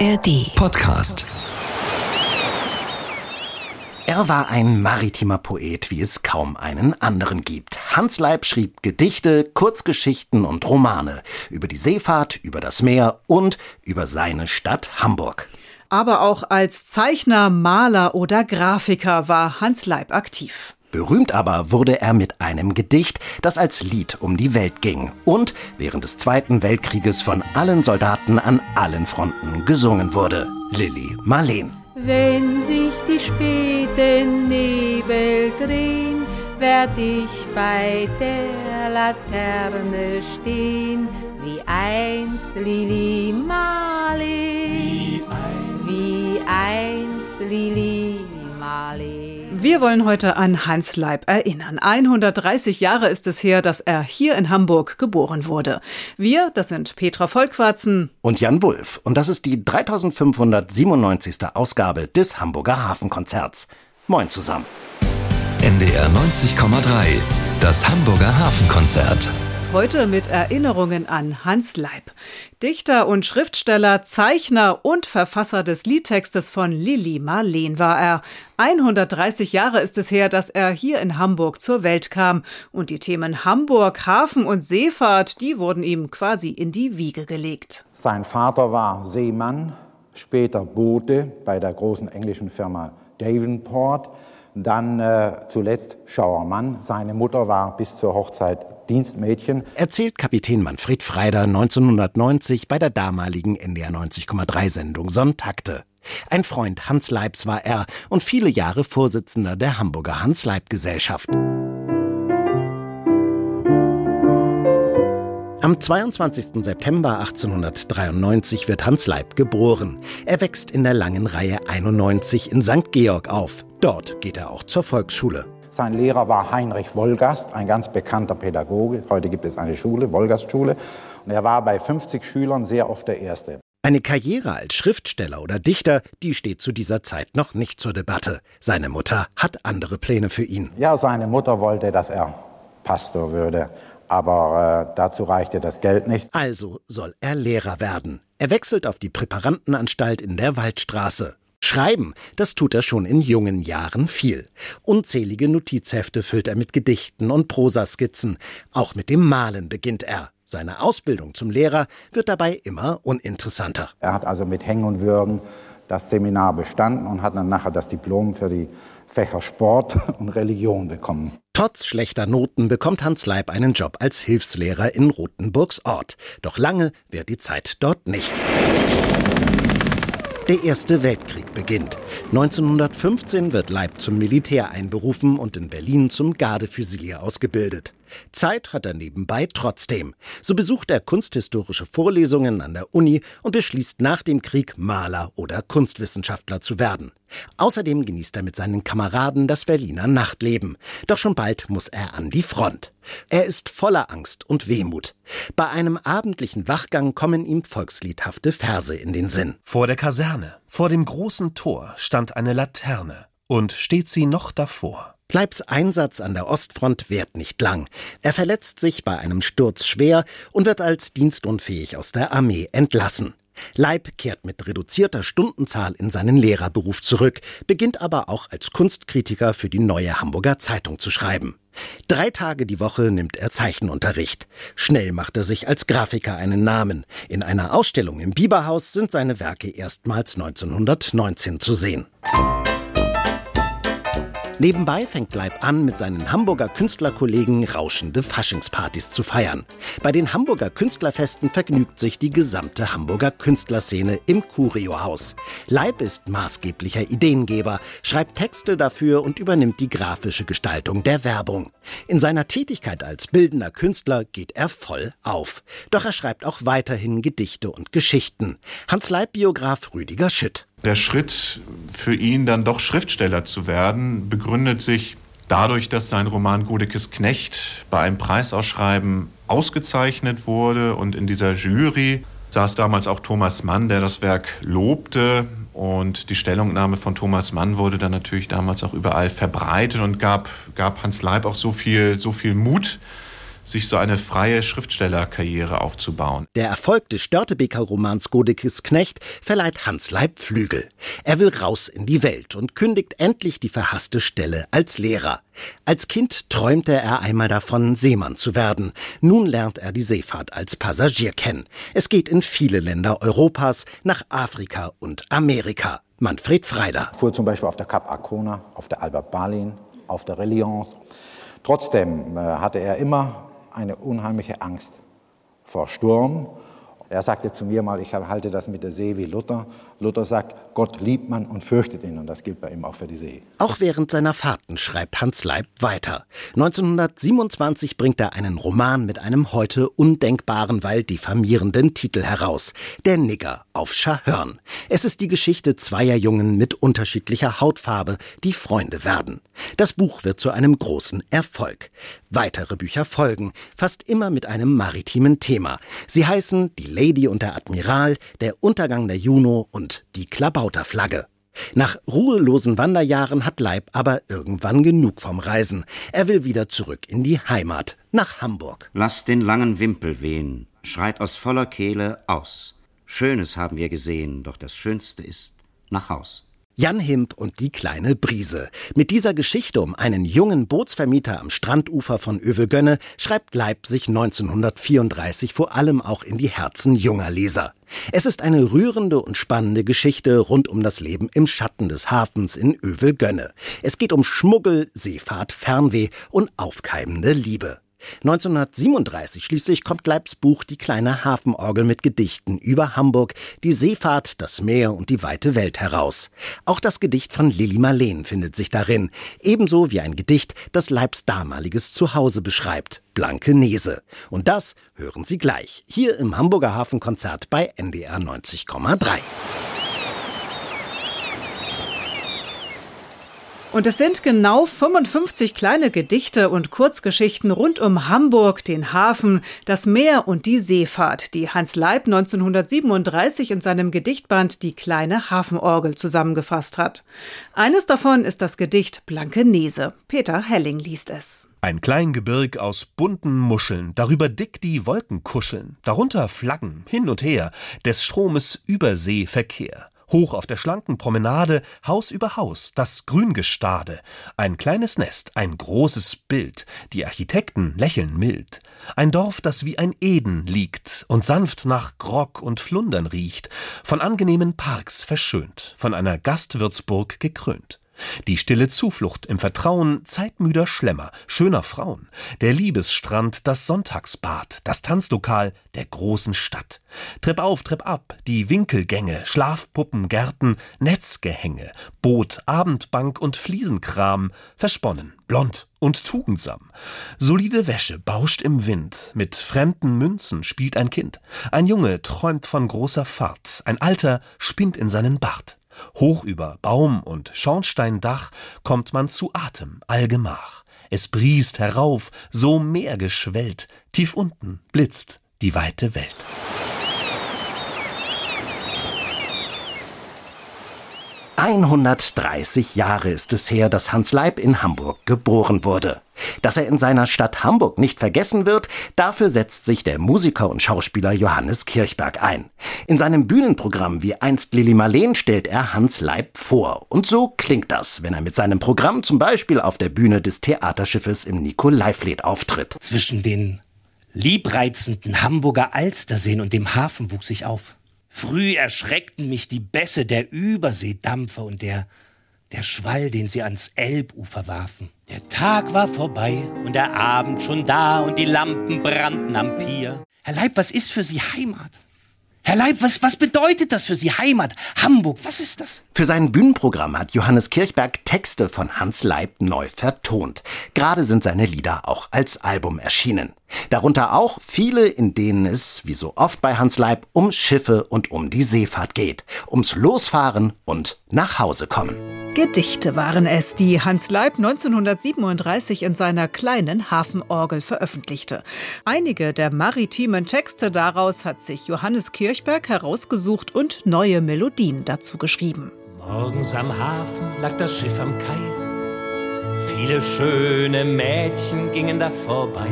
ARD Podcast. Er war ein maritimer Poet, wie es kaum einen anderen gibt. Hans Leib schrieb Gedichte, Kurzgeschichten und Romane über die Seefahrt, über das Meer und über seine Stadt Hamburg. Aber auch als Zeichner, Maler oder Grafiker war Hans Leib aktiv. Berühmt aber wurde er mit einem Gedicht, das als Lied um die Welt ging und während des Zweiten Weltkrieges von allen Soldaten an allen Fronten gesungen wurde. Lilly Marleen. Wenn sich die späten Nebel drehen, werd ich bei der Laterne stehen, wie einst Lili Marleen, wie einst Lili Marleen. Wir wollen heute an Hans Leib erinnern. 130 Jahre ist es her, dass er hier in Hamburg geboren wurde. Wir, das sind Petra Vollquarzen und Jan Wulff. Und das ist die 3597. Ausgabe des Hamburger Hafenkonzerts. Moin zusammen. NDR 90,3. Das Hamburger Hafenkonzert. Heute mit Erinnerungen an Hans Leib. Dichter und Schriftsteller, Zeichner und Verfasser des Liedtextes von Lili Marleen war er. 130 Jahre ist es her, dass er hier in Hamburg zur Welt kam. Und die Themen Hamburg, Hafen und Seefahrt, die wurden ihm quasi in die Wiege gelegt. Sein Vater war Seemann, später Bote bei der großen englischen Firma Davenport dann äh, zuletzt Schauermann. Seine Mutter war bis zur Hochzeit Dienstmädchen. Erzählt Kapitän Manfred Freider 1990 bei der damaligen NDR 90,3 Sendung Sonntakte. Ein Freund Hans Leibs war er und viele Jahre Vorsitzender der Hamburger Hans-Leib-Gesellschaft. Am 22. September 1893 wird Hans Leib geboren. Er wächst in der langen Reihe 91 in St. Georg auf. Dort geht er auch zur Volksschule. Sein Lehrer war Heinrich Wolgast, ein ganz bekannter Pädagoge. Heute gibt es eine Schule, Wolgast-Schule. Und er war bei 50 Schülern sehr oft der Erste. Eine Karriere als Schriftsteller oder Dichter, die steht zu dieser Zeit noch nicht zur Debatte. Seine Mutter hat andere Pläne für ihn. Ja, seine Mutter wollte, dass er Pastor würde. Aber äh, dazu reichte das Geld nicht. Also soll er Lehrer werden. Er wechselt auf die Präparantenanstalt in der Waldstraße. Schreiben, das tut er schon in jungen Jahren viel. Unzählige Notizhefte füllt er mit Gedichten und Prosaskizzen. Auch mit dem Malen beginnt er. Seine Ausbildung zum Lehrer wird dabei immer uninteressanter. Er hat also mit Hängen und Würgen das Seminar bestanden und hat dann nachher das Diplom für die Fächer Sport und Religion bekommen. Trotz schlechter Noten bekommt Hans Leib einen Job als Hilfslehrer in Rothenburgs Ort. Doch lange währt die Zeit dort nicht. Der Erste Weltkrieg beginnt. 1915 wird Leib zum Militär einberufen und in Berlin zum Gardefüsilier ausgebildet. Zeit hat er nebenbei trotzdem. So besucht er kunsthistorische Vorlesungen an der Uni und beschließt nach dem Krieg Maler oder Kunstwissenschaftler zu werden. Außerdem genießt er mit seinen Kameraden das Berliner Nachtleben. Doch schon bald muss er an die Front. Er ist voller Angst und Wehmut. Bei einem abendlichen Wachgang kommen ihm volksliedhafte Verse in den Sinn. Vor der Kaserne, vor dem großen Tor, stand eine Laterne, und steht sie noch davor. Leibs Einsatz an der Ostfront währt nicht lang. Er verletzt sich bei einem Sturz schwer und wird als dienstunfähig aus der Armee entlassen. Leib kehrt mit reduzierter Stundenzahl in seinen Lehrerberuf zurück, beginnt aber auch als Kunstkritiker für die Neue Hamburger Zeitung zu schreiben. Drei Tage die Woche nimmt er Zeichenunterricht. Schnell macht er sich als Grafiker einen Namen. In einer Ausstellung im Bieberhaus sind seine Werke erstmals 1919 zu sehen. Nebenbei fängt Leib an, mit seinen Hamburger Künstlerkollegen rauschende Faschingspartys zu feiern. Bei den Hamburger Künstlerfesten vergnügt sich die gesamte Hamburger Künstlerszene im Curio-Haus. Leib ist maßgeblicher Ideengeber, schreibt Texte dafür und übernimmt die grafische Gestaltung der Werbung. In seiner Tätigkeit als bildender Künstler geht er voll auf. Doch er schreibt auch weiterhin Gedichte und Geschichten. Hans Leib-Biograf Rüdiger Schütt. Der Schritt für ihn dann doch Schriftsteller zu werden, begründet sich dadurch, dass sein Roman Godekes Knecht bei einem Preisausschreiben ausgezeichnet wurde und in dieser Jury saß damals auch Thomas Mann, der das Werk lobte. Und die Stellungnahme von Thomas Mann wurde dann natürlich damals auch überall verbreitet und gab, gab Hans Leib auch so viel, so viel Mut, sich so eine freie Schriftstellerkarriere aufzubauen. Der Erfolg des Störtebeker Romans Godekes Knecht verleiht Hans Leib Flügel. Er will raus in die Welt und kündigt endlich die verhasste Stelle als Lehrer. Als Kind träumte er einmal davon, Seemann zu werden. Nun lernt er die Seefahrt als Passagier kennen. Es geht in viele Länder Europas, nach Afrika und Amerika. Manfred Freider. Fuhr zum Beispiel auf der Cap Arcona, auf der Albert Barlin, auf der Reliance. Trotzdem äh, hatte er immer eine unheimliche Angst vor Sturm er sagte zu mir mal, ich halte das mit der See wie Luther. Luther sagt, Gott liebt man und fürchtet ihn. Und das gilt bei ihm auch für die See. Auch während seiner Fahrten schreibt Hans Leib weiter. 1927 bringt er einen Roman mit einem heute undenkbaren, weil diffamierenden Titel heraus. Der Nigger auf Schahörn. Es ist die Geschichte zweier Jungen mit unterschiedlicher Hautfarbe, die Freunde werden. Das Buch wird zu einem großen Erfolg. Weitere Bücher folgen, fast immer mit einem maritimen Thema. Sie heißen Die Lady und der Admiral, Der Untergang der Juno und Die Klabauterflagge. Nach ruhelosen Wanderjahren hat Leib aber irgendwann genug vom Reisen. Er will wieder zurück in die Heimat, nach Hamburg. Lass den langen Wimpel wehen, schreit aus voller Kehle aus. Schönes haben wir gesehen, doch das Schönste ist nach Haus. Jan Himp und die kleine Brise. Mit dieser Geschichte um einen jungen Bootsvermieter am Strandufer von Övelgönne schreibt Leipzig 1934 vor allem auch in die Herzen junger Leser. Es ist eine rührende und spannende Geschichte rund um das Leben im Schatten des Hafens in Övelgönne. Es geht um Schmuggel, Seefahrt, Fernweh und aufkeimende Liebe. 1937 schließlich kommt Leibs Buch Die kleine Hafenorgel mit Gedichten über Hamburg, die Seefahrt, das Meer und die weite Welt heraus. Auch das Gedicht von Lilly Marleen findet sich darin, ebenso wie ein Gedicht, das Leibs damaliges Zuhause beschreibt, Blanke Nese. Und das hören Sie gleich, hier im Hamburger Hafenkonzert bei NDR 90,3. Und es sind genau 55 kleine Gedichte und Kurzgeschichten rund um Hamburg, den Hafen, das Meer und die Seefahrt, die Hans Leib 1937 in seinem Gedichtband Die kleine Hafenorgel zusammengefasst hat. Eines davon ist das Gedicht Blanke Nese. Peter Helling liest es. Ein Kleingebirg aus bunten Muscheln, darüber dick die Wolken kuscheln, darunter Flaggen hin und her, des Stromes Überseeverkehr. Hoch auf der schlanken Promenade, Haus über Haus, das Grüngestade, ein kleines Nest, ein großes Bild, die Architekten lächeln mild, ein Dorf, das wie ein Eden liegt und sanft nach Grog und Flundern riecht, von angenehmen Parks verschönt, von einer Gastwirtsburg gekrönt. Die stille Zuflucht im Vertrauen zeitmüder Schlemmer, schöner Frauen, der Liebesstrand, das Sonntagsbad, das Tanzlokal der großen Stadt. Trepp auf, Trepp ab, die Winkelgänge, Schlafpuppen, Gärten, Netzgehänge, Boot, Abendbank und Fliesenkram, versponnen, blond und tugendsam. Solide Wäsche bauscht im Wind, mit fremden Münzen spielt ein Kind. Ein Junge träumt von großer Fahrt, ein Alter spinnt in seinen Bart. Hoch über Baum und Schornsteindach kommt man zu Atem allgemach. Es briest herauf, so meergeschwellt, tief unten blitzt die weite Welt. 130 Jahre ist es her, dass Hans Leib in Hamburg geboren wurde. Dass er in seiner Stadt Hamburg nicht vergessen wird, dafür setzt sich der Musiker und Schauspieler Johannes Kirchberg ein. In seinem Bühnenprogramm wie einst Lili Marleen stellt er Hans Leib vor. Und so klingt das, wenn er mit seinem Programm zum Beispiel auf der Bühne des Theaterschiffes im Nikolaifleet auftritt. Zwischen den liebreizenden Hamburger Alsterseen und dem Hafen wuchs ich auf. Früh erschreckten mich die Bässe der Überseedampfer und der, der Schwall, den sie ans Elbufer warfen. Der Tag war vorbei und der Abend schon da und die Lampen brannten am Pier. Herr Leib, was ist für Sie Heimat? Herr Leib, was, was bedeutet das für Sie? Heimat, Hamburg, was ist das? Für sein Bühnenprogramm hat Johannes Kirchberg Texte von Hans Leib neu vertont. Gerade sind seine Lieder auch als Album erschienen. Darunter auch viele, in denen es, wie so oft bei Hans Leib, um Schiffe und um die Seefahrt geht, ums Losfahren und nach Hause kommen. Gedichte waren es, die Hans Leib 1937 in seiner kleinen Hafenorgel veröffentlichte. Einige der maritimen Texte daraus hat sich Johannes Kirchberg herausgesucht und neue Melodien dazu geschrieben. Morgens am Hafen lag das Schiff am Kai. Viele schöne Mädchen gingen da vorbei.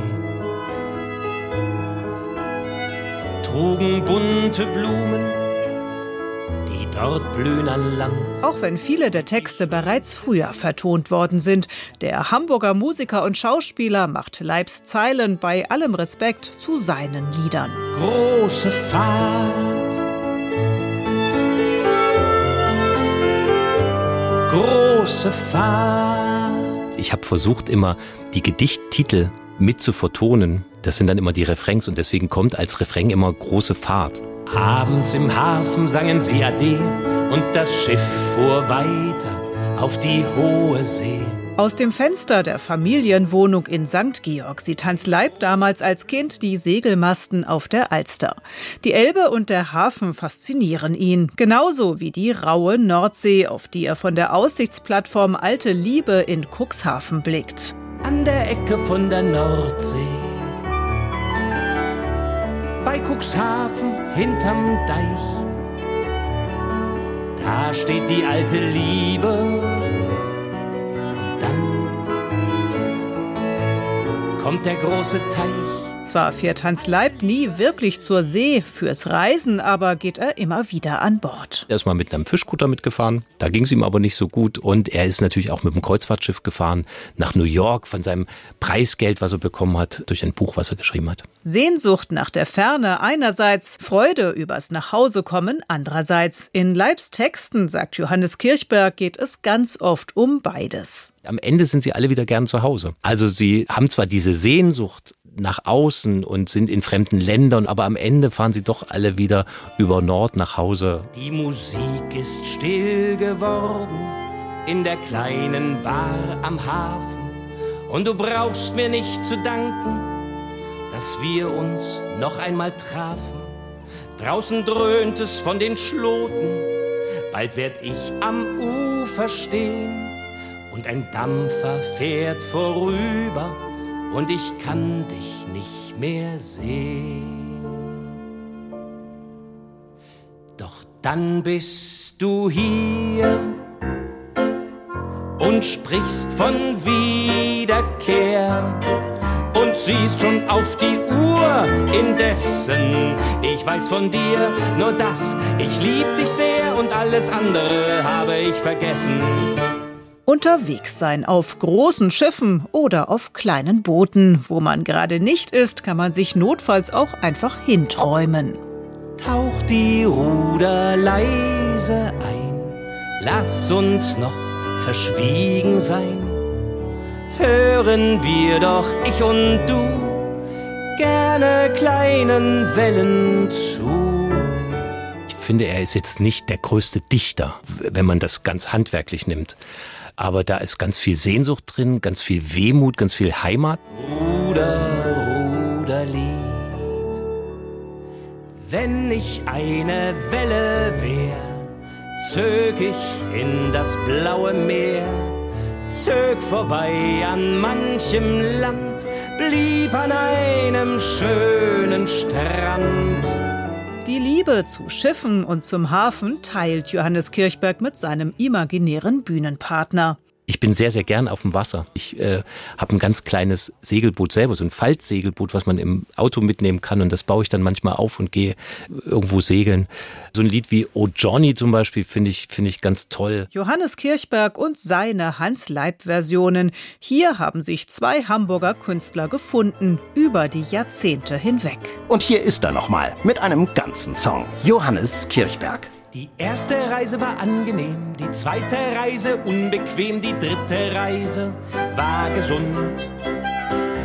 Trugen bunte Blumen, die dort blühen an Land. Auch wenn viele der Texte bereits früher vertont worden sind, der Hamburger Musiker und Schauspieler macht Leibs Zeilen bei allem Respekt zu seinen Liedern. Große Fahrt, große Fahrt. Ich habe versucht, immer die Gedichttitel mit zu vertonen. Das sind dann immer die Refrains und deswegen kommt als Refrain immer große Fahrt. Abends im Hafen sangen sie Ade und das Schiff fuhr weiter auf die hohe See. Aus dem Fenster der Familienwohnung in St. Georg sieht Hans Leib damals als Kind die Segelmasten auf der Alster. Die Elbe und der Hafen faszinieren ihn, genauso wie die raue Nordsee, auf die er von der Aussichtsplattform Alte Liebe in Cuxhaven blickt. An der Ecke von der Nordsee. Cuxhaven hinterm Deich. Da steht die alte Liebe kommt der große Teich. Zwar fährt Hans Leib nie wirklich zur See fürs Reisen, aber geht er immer wieder an Bord. Er ist mal mit einem Fischkutter mitgefahren, da ging es ihm aber nicht so gut und er ist natürlich auch mit dem Kreuzfahrtschiff gefahren nach New York von seinem Preisgeld, was er bekommen hat, durch ein Buch, was er geschrieben hat. Sehnsucht nach der Ferne einerseits, Freude übers Nachhausekommen andererseits. In Leibs Texten, sagt Johannes Kirchberg, geht es ganz oft um beides. Am Ende sind sie alle wieder gern zu Hause. Also sie haben zwar diese Sehnsucht nach außen und sind in fremden Ländern, aber am Ende fahren sie doch alle wieder über Nord nach Hause. Die Musik ist still geworden in der kleinen Bar am Hafen und du brauchst mir nicht zu danken, dass wir uns noch einmal trafen. Draußen dröhnt es von den Schloten, bald werd ich am Ufer stehen und ein Dampfer fährt vorüber und ich kann dich nicht mehr sehen. Doch dann bist du hier und sprichst von Wiederkehr und siehst schon auf die Uhr indessen. Ich weiß von dir nur das, ich lieb dich sehr und alles andere habe ich vergessen. Unterwegs sein auf großen Schiffen oder auf kleinen Booten. Wo man gerade nicht ist, kann man sich notfalls auch einfach hinträumen. Tauch die Ruder leise ein, lass uns noch verschwiegen sein. Hören wir doch, ich und du, gerne kleinen Wellen zu. Ich finde, er ist jetzt nicht der größte Dichter, wenn man das ganz handwerklich nimmt aber da ist ganz viel Sehnsucht drin, ganz viel Wehmut, ganz viel Heimat. Ruder, Ruderlied, wenn ich eine Welle wär, zög ich in das blaue Meer, zög vorbei an manchem Land, blieb an einem schönen Strand. Die Liebe zu Schiffen und zum Hafen teilt Johannes Kirchberg mit seinem imaginären Bühnenpartner. Ich bin sehr, sehr gern auf dem Wasser. Ich äh, habe ein ganz kleines Segelboot selber, so ein Faltsegelboot, was man im Auto mitnehmen kann. Und das baue ich dann manchmal auf und gehe irgendwo segeln. So ein Lied wie Oh Johnny zum Beispiel finde ich, finde ich ganz toll. Johannes Kirchberg und seine Hans-Leib-Versionen. Hier haben sich zwei Hamburger Künstler gefunden, über die Jahrzehnte hinweg. Und hier ist er nochmal mit einem ganzen Song. Johannes Kirchberg. Die erste Reise war angenehm, die zweite Reise unbequem, die dritte Reise war gesund.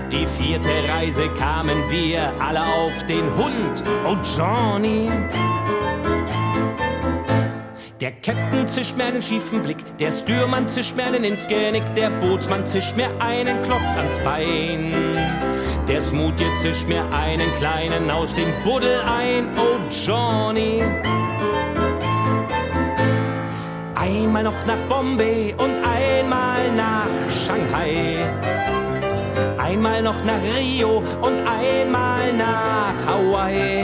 Die vierte Reise kamen wir alle auf den Hund, oh Johnny. Der Captain zischt mir einen schiefen Blick, der Stürmann zischt mir einen ins Genick, der Bootsmann zischt mir einen Klotz ans Bein. Der Smoothie zischt mir einen kleinen aus dem Buddel ein, oh Johnny. Einmal noch nach Bombay und einmal nach Shanghai. Einmal noch nach Rio und einmal nach Hawaii.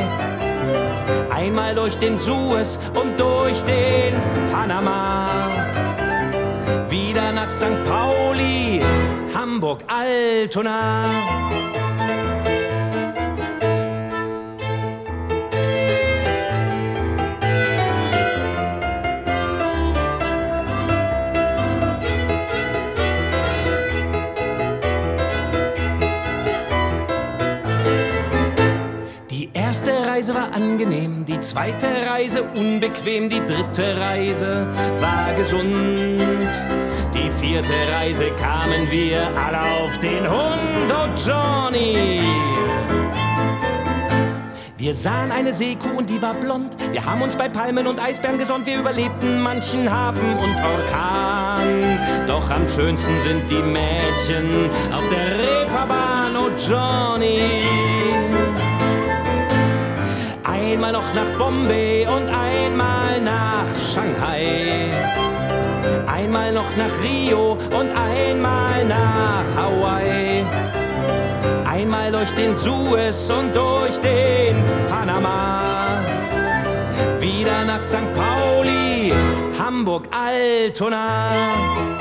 Einmal durch den Suez und durch den Panama. Wieder nach St. Pauli, Hamburg, Altona. Angenehm, die zweite Reise unbequem, die dritte Reise war gesund. Die vierte Reise kamen wir alle auf den Hund, oh Johnny. Wir sahen eine Seekuh und die war blond. Wir haben uns bei Palmen und Eisbären gesonnt. Wir überlebten manchen Hafen und Orkan. Doch am schönsten sind die Mädchen auf der Reeperbahn, oh Johnny. Einmal noch nach Bombay und einmal nach Shanghai. Einmal noch nach Rio und einmal nach Hawaii. Einmal durch den Suez und durch den Panama. Wieder nach St. Pauli, Hamburg, Altona.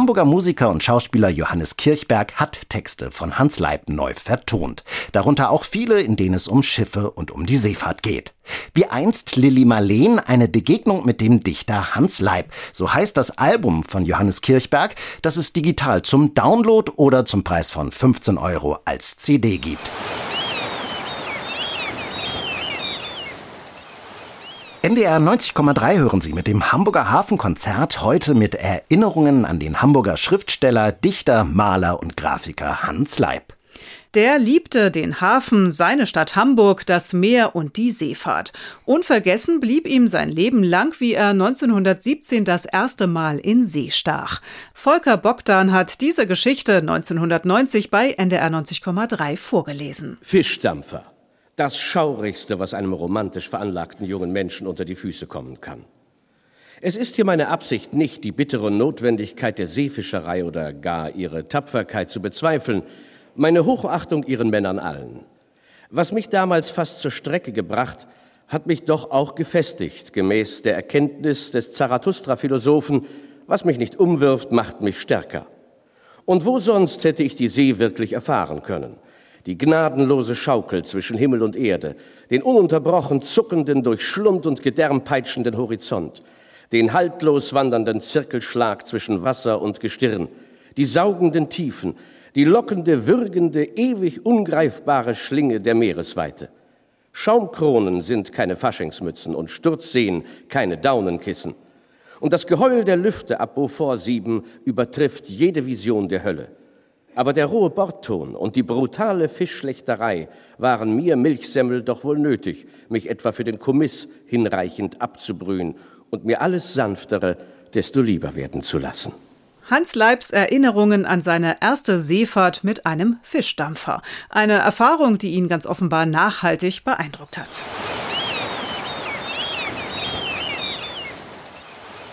Hamburger Musiker und Schauspieler Johannes Kirchberg hat Texte von Hans Leib neu vertont. Darunter auch viele, in denen es um Schiffe und um die Seefahrt geht. Wie einst Lilly Marleen eine Begegnung mit dem Dichter Hans Leib. So heißt das Album von Johannes Kirchberg, das es digital zum Download oder zum Preis von 15 Euro als CD gibt. NDR 90,3 hören Sie mit dem Hamburger Hafenkonzert heute mit Erinnerungen an den Hamburger Schriftsteller, Dichter, Maler und Grafiker Hans Leib. Der liebte den Hafen, seine Stadt Hamburg, das Meer und die Seefahrt. Unvergessen blieb ihm sein Leben lang, wie er 1917 das erste Mal in See stach. Volker Bogdan hat diese Geschichte 1990 bei NDR 90,3 vorgelesen. Fischdampfer. Das Schaurigste, was einem romantisch veranlagten jungen Menschen unter die Füße kommen kann. Es ist hier meine Absicht, nicht die bittere Notwendigkeit der Seefischerei oder gar ihre Tapferkeit zu bezweifeln, meine Hochachtung ihren Männern allen. Was mich damals fast zur Strecke gebracht, hat mich doch auch gefestigt, gemäß der Erkenntnis des Zarathustra-Philosophen, was mich nicht umwirft, macht mich stärker. Und wo sonst hätte ich die See wirklich erfahren können? Die gnadenlose Schaukel zwischen Himmel und Erde, den ununterbrochen zuckenden, durch Schlund und Gedärm peitschenden Horizont, den haltlos wandernden Zirkelschlag zwischen Wasser und Gestirn, die saugenden Tiefen, die lockende, würgende, ewig ungreifbare Schlinge der Meeresweite. Schaumkronen sind keine Faschingsmützen und Sturzseen keine Daunenkissen. Und das Geheul der Lüfte ab Beaufort 7 übertrifft jede Vision der Hölle. Aber der rohe Bordton und die brutale Fischschlechterei waren mir Milchsemmel doch wohl nötig, mich etwa für den Kommiss hinreichend abzubrühen und mir alles Sanftere desto lieber werden zu lassen. Hans Leibs Erinnerungen an seine erste Seefahrt mit einem Fischdampfer. Eine Erfahrung, die ihn ganz offenbar nachhaltig beeindruckt hat.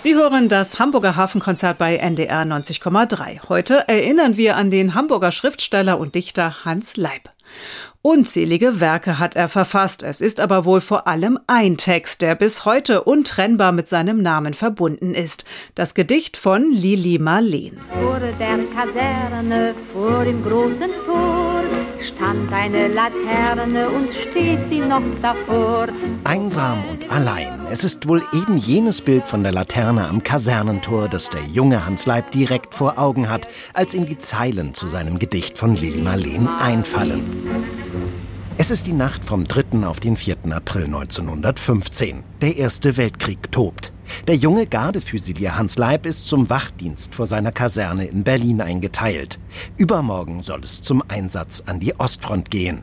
Sie hören das Hamburger Hafenkonzert bei NDR 90,3. Heute erinnern wir an den Hamburger Schriftsteller und Dichter Hans Leib. Unzählige Werke hat er verfasst. Es ist aber wohl vor allem ein Text, der bis heute untrennbar mit seinem Namen verbunden ist. Das Gedicht von Lili Marleen. Vor der Kaserne, vor dem großen Tor, stand eine Laterne und steht sie noch davor. Einsam und allein. Es ist wohl eben jenes Bild von der Laterne am Kasernentor, das der junge Hans Leib direkt vor Augen hat, als ihm die Zeilen zu seinem Gedicht von Lili Marleen einfallen. Es ist die Nacht vom 3. auf den 4. April 1915. Der Erste Weltkrieg tobt. Der junge Gardefüsilier Hans Leib ist zum Wachdienst vor seiner Kaserne in Berlin eingeteilt. Übermorgen soll es zum Einsatz an die Ostfront gehen.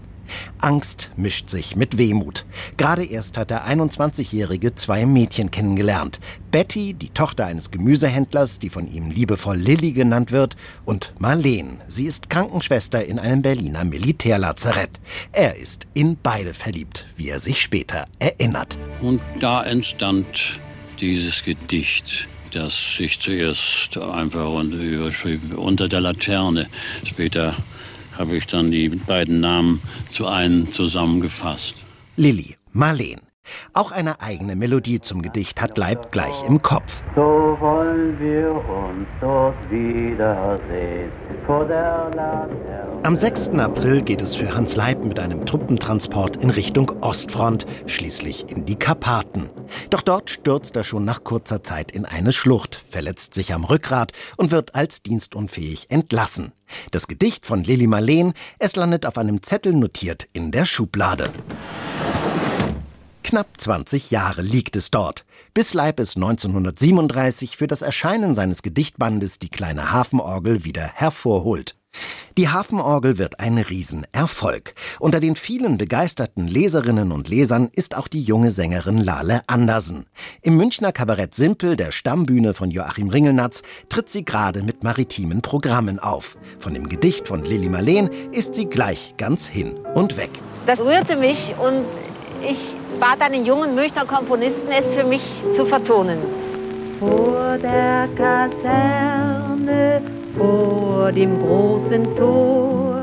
Angst mischt sich mit Wehmut. Gerade erst hat der 21-Jährige zwei Mädchen kennengelernt. Betty, die Tochter eines Gemüsehändlers, die von ihm liebevoll Lilly genannt wird, und Marleen. Sie ist Krankenschwester in einem Berliner Militärlazarett. Er ist in beide verliebt, wie er sich später erinnert. Und da entstand dieses Gedicht das sich zuerst einfach unter der Laterne. Später habe ich dann die beiden Namen zu einem zusammengefasst. Lilly, Marleen. Auch eine eigene Melodie zum Gedicht hat Leib gleich im Kopf. So wollen wir uns dort wiedersehen vor der Laterne. Am 6. April geht es für Hans Leib mit einem Truppentransport in Richtung Ostfront, schließlich in die Karpaten. Doch dort stürzt er schon nach kurzer Zeit in eine Schlucht, verletzt sich am Rückgrat und wird als dienstunfähig entlassen. Das Gedicht von Lili Marleen, es landet auf einem Zettel notiert in der Schublade. Knapp 20 Jahre liegt es dort, bis Leib es 1937 für das Erscheinen seines Gedichtbandes Die kleine Hafenorgel wieder hervorholt. Die Hafenorgel wird ein Riesenerfolg. Unter den vielen begeisterten Leserinnen und Lesern ist auch die junge Sängerin Lale Andersen. Im Münchner Kabarett Simpel, der Stammbühne von Joachim Ringelnatz, tritt sie gerade mit maritimen Programmen auf. Von dem Gedicht von Lili Marleen ist sie gleich ganz hin und weg. Das rührte mich und ich bat einen jungen Münchner Komponisten, es für mich zu vertonen. Vor der Kaserne, vor dem großen Tor.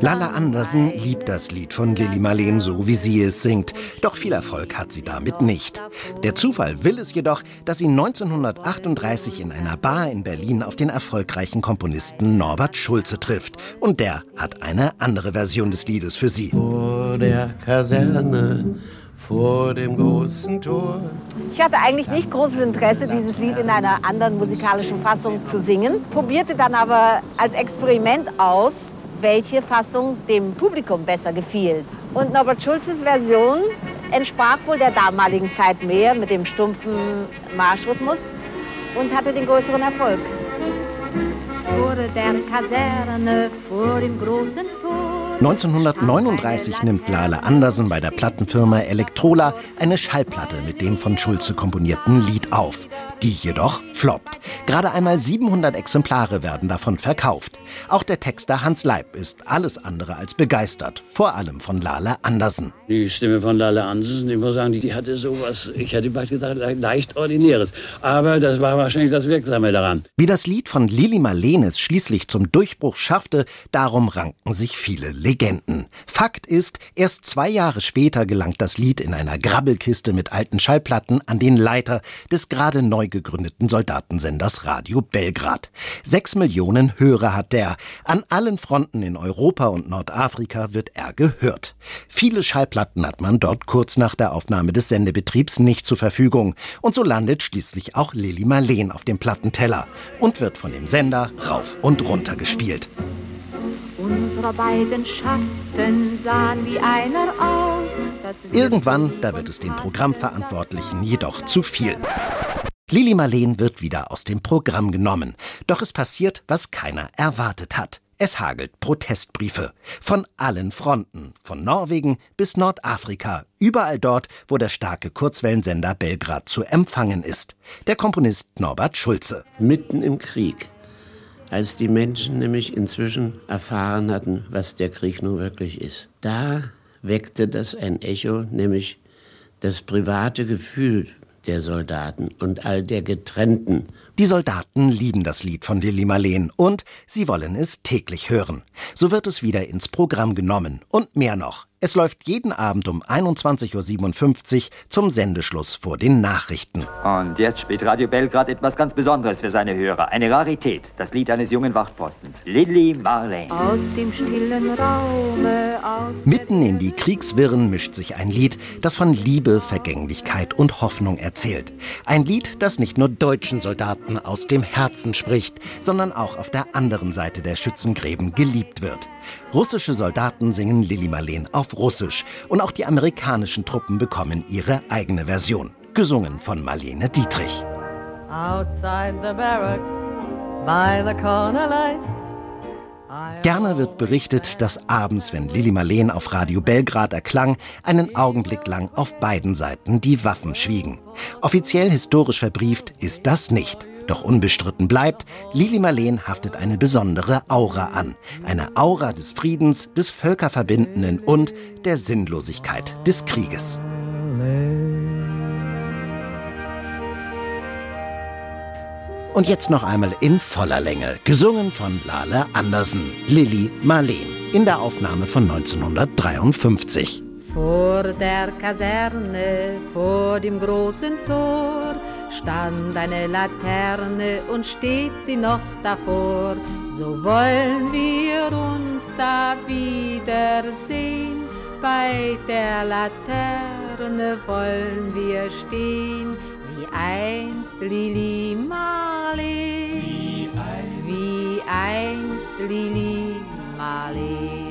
Lala Andersen liebt das Lied von Lili Marleen so, wie sie es singt. Doch viel Erfolg hat sie damit nicht. Der Zufall will es jedoch, dass sie 1938 in einer Bar in Berlin auf den erfolgreichen Komponisten Norbert Schulze trifft. Und der hat eine andere Version des Liedes für sie. Vor der Kaserne, vor dem großen Tor. Ich hatte eigentlich nicht großes Interesse, dieses Lied in einer anderen musikalischen Fassung zu singen, probierte dann aber als Experiment aus, welche Fassung dem Publikum besser gefiel. Und Norbert Schulzes Version entsprach wohl der damaligen Zeit mehr mit dem stumpfen Marschrhythmus und hatte den größeren Erfolg. Vor der Kaserne, vor dem großen Tor. 1939 nimmt Lale Andersen bei der Plattenfirma Elektrola eine Schallplatte mit dem von Schulze komponierten Lied auf. Die jedoch floppt. Gerade einmal 700 Exemplare werden davon verkauft. Auch der Texter Hans Leib ist alles andere als begeistert, vor allem von Lale Andersen. Die Stimme von Lale Andersen, ich muss sagen, die, hatte sowas, ich hätte bald gesagt, le- leicht Ordinäres. Aber das war wahrscheinlich das Wirksame daran. Wie das Lied von Lili Marleen es schließlich zum Durchbruch schaffte, darum ranken sich viele Legenden. Fakt ist, erst zwei Jahre später gelangt das Lied in einer Grabbelkiste mit alten Schallplatten an den Leiter des gerade neu gegründeten Soldatensenders Radio Belgrad. Sechs Millionen Hörer hat der. An allen Fronten in Europa und Nordafrika wird er gehört. Viele Schallplatten hat man dort kurz nach der Aufnahme des Sendebetriebs nicht zur Verfügung. Und so landet schließlich auch Lili Marleen auf dem Plattenteller und wird von dem Sender rauf und runter gespielt. Unsere beiden Schatten sahen wie einer aus. Irgendwann, da wird es den Programmverantwortlichen jedoch zu viel. Lili Marleen wird wieder aus dem Programm genommen. Doch es passiert, was keiner erwartet hat. Es hagelt Protestbriefe. Von allen Fronten. Von Norwegen bis Nordafrika. Überall dort, wo der starke Kurzwellensender Belgrad zu empfangen ist. Der Komponist Norbert Schulze. Mitten im Krieg, als die Menschen nämlich inzwischen erfahren hatten, was der Krieg nun wirklich ist. Da weckte das ein Echo, nämlich das private Gefühl der Soldaten und all der Getrennten. Die Soldaten lieben das Lied von Lili Marleen und sie wollen es täglich hören. So wird es wieder ins Programm genommen. Und mehr noch. Es läuft jeden Abend um 21.57 Uhr zum Sendeschluss vor den Nachrichten. Und jetzt spielt Radio Belgrad etwas ganz Besonderes für seine Hörer. Eine Rarität. Das Lied eines jungen Wachtpostens. Lily Marlene. aus dem stillen Raume, aus Mitten in die Kriegswirren mischt sich ein Lied, das von Liebe, Vergänglichkeit und Hoffnung erzählt. Ein Lied, das nicht nur deutschen Soldaten aus dem Herzen spricht, sondern auch auf der anderen Seite der Schützengräben geliebt wird. Russische Soldaten singen Lili Marleen auf Russisch und auch die amerikanischen Truppen bekommen ihre eigene Version, gesungen von Marlene Dietrich. Outside the barracks, by the corner light. Gerne wird berichtet, dass abends, wenn Lili Marleen auf Radio Belgrad erklang, einen Augenblick lang auf beiden Seiten die Waffen schwiegen. Offiziell historisch verbrieft ist das nicht. Doch unbestritten bleibt, Lili Marleen haftet eine besondere Aura an. Eine Aura des Friedens, des Völkerverbindenden und der Sinnlosigkeit des Krieges. Und jetzt noch einmal in voller Länge, gesungen von Lale Andersen, Lili Marleen, in der Aufnahme von 1953. Vor der Kaserne, vor dem großen Tor, stand eine Laterne und steht sie noch davor. So wollen wir uns da wiedersehen, bei der Laterne wollen wir stehen, wie einst Lili Marleen, wie einst, wie einst Lili Marleen.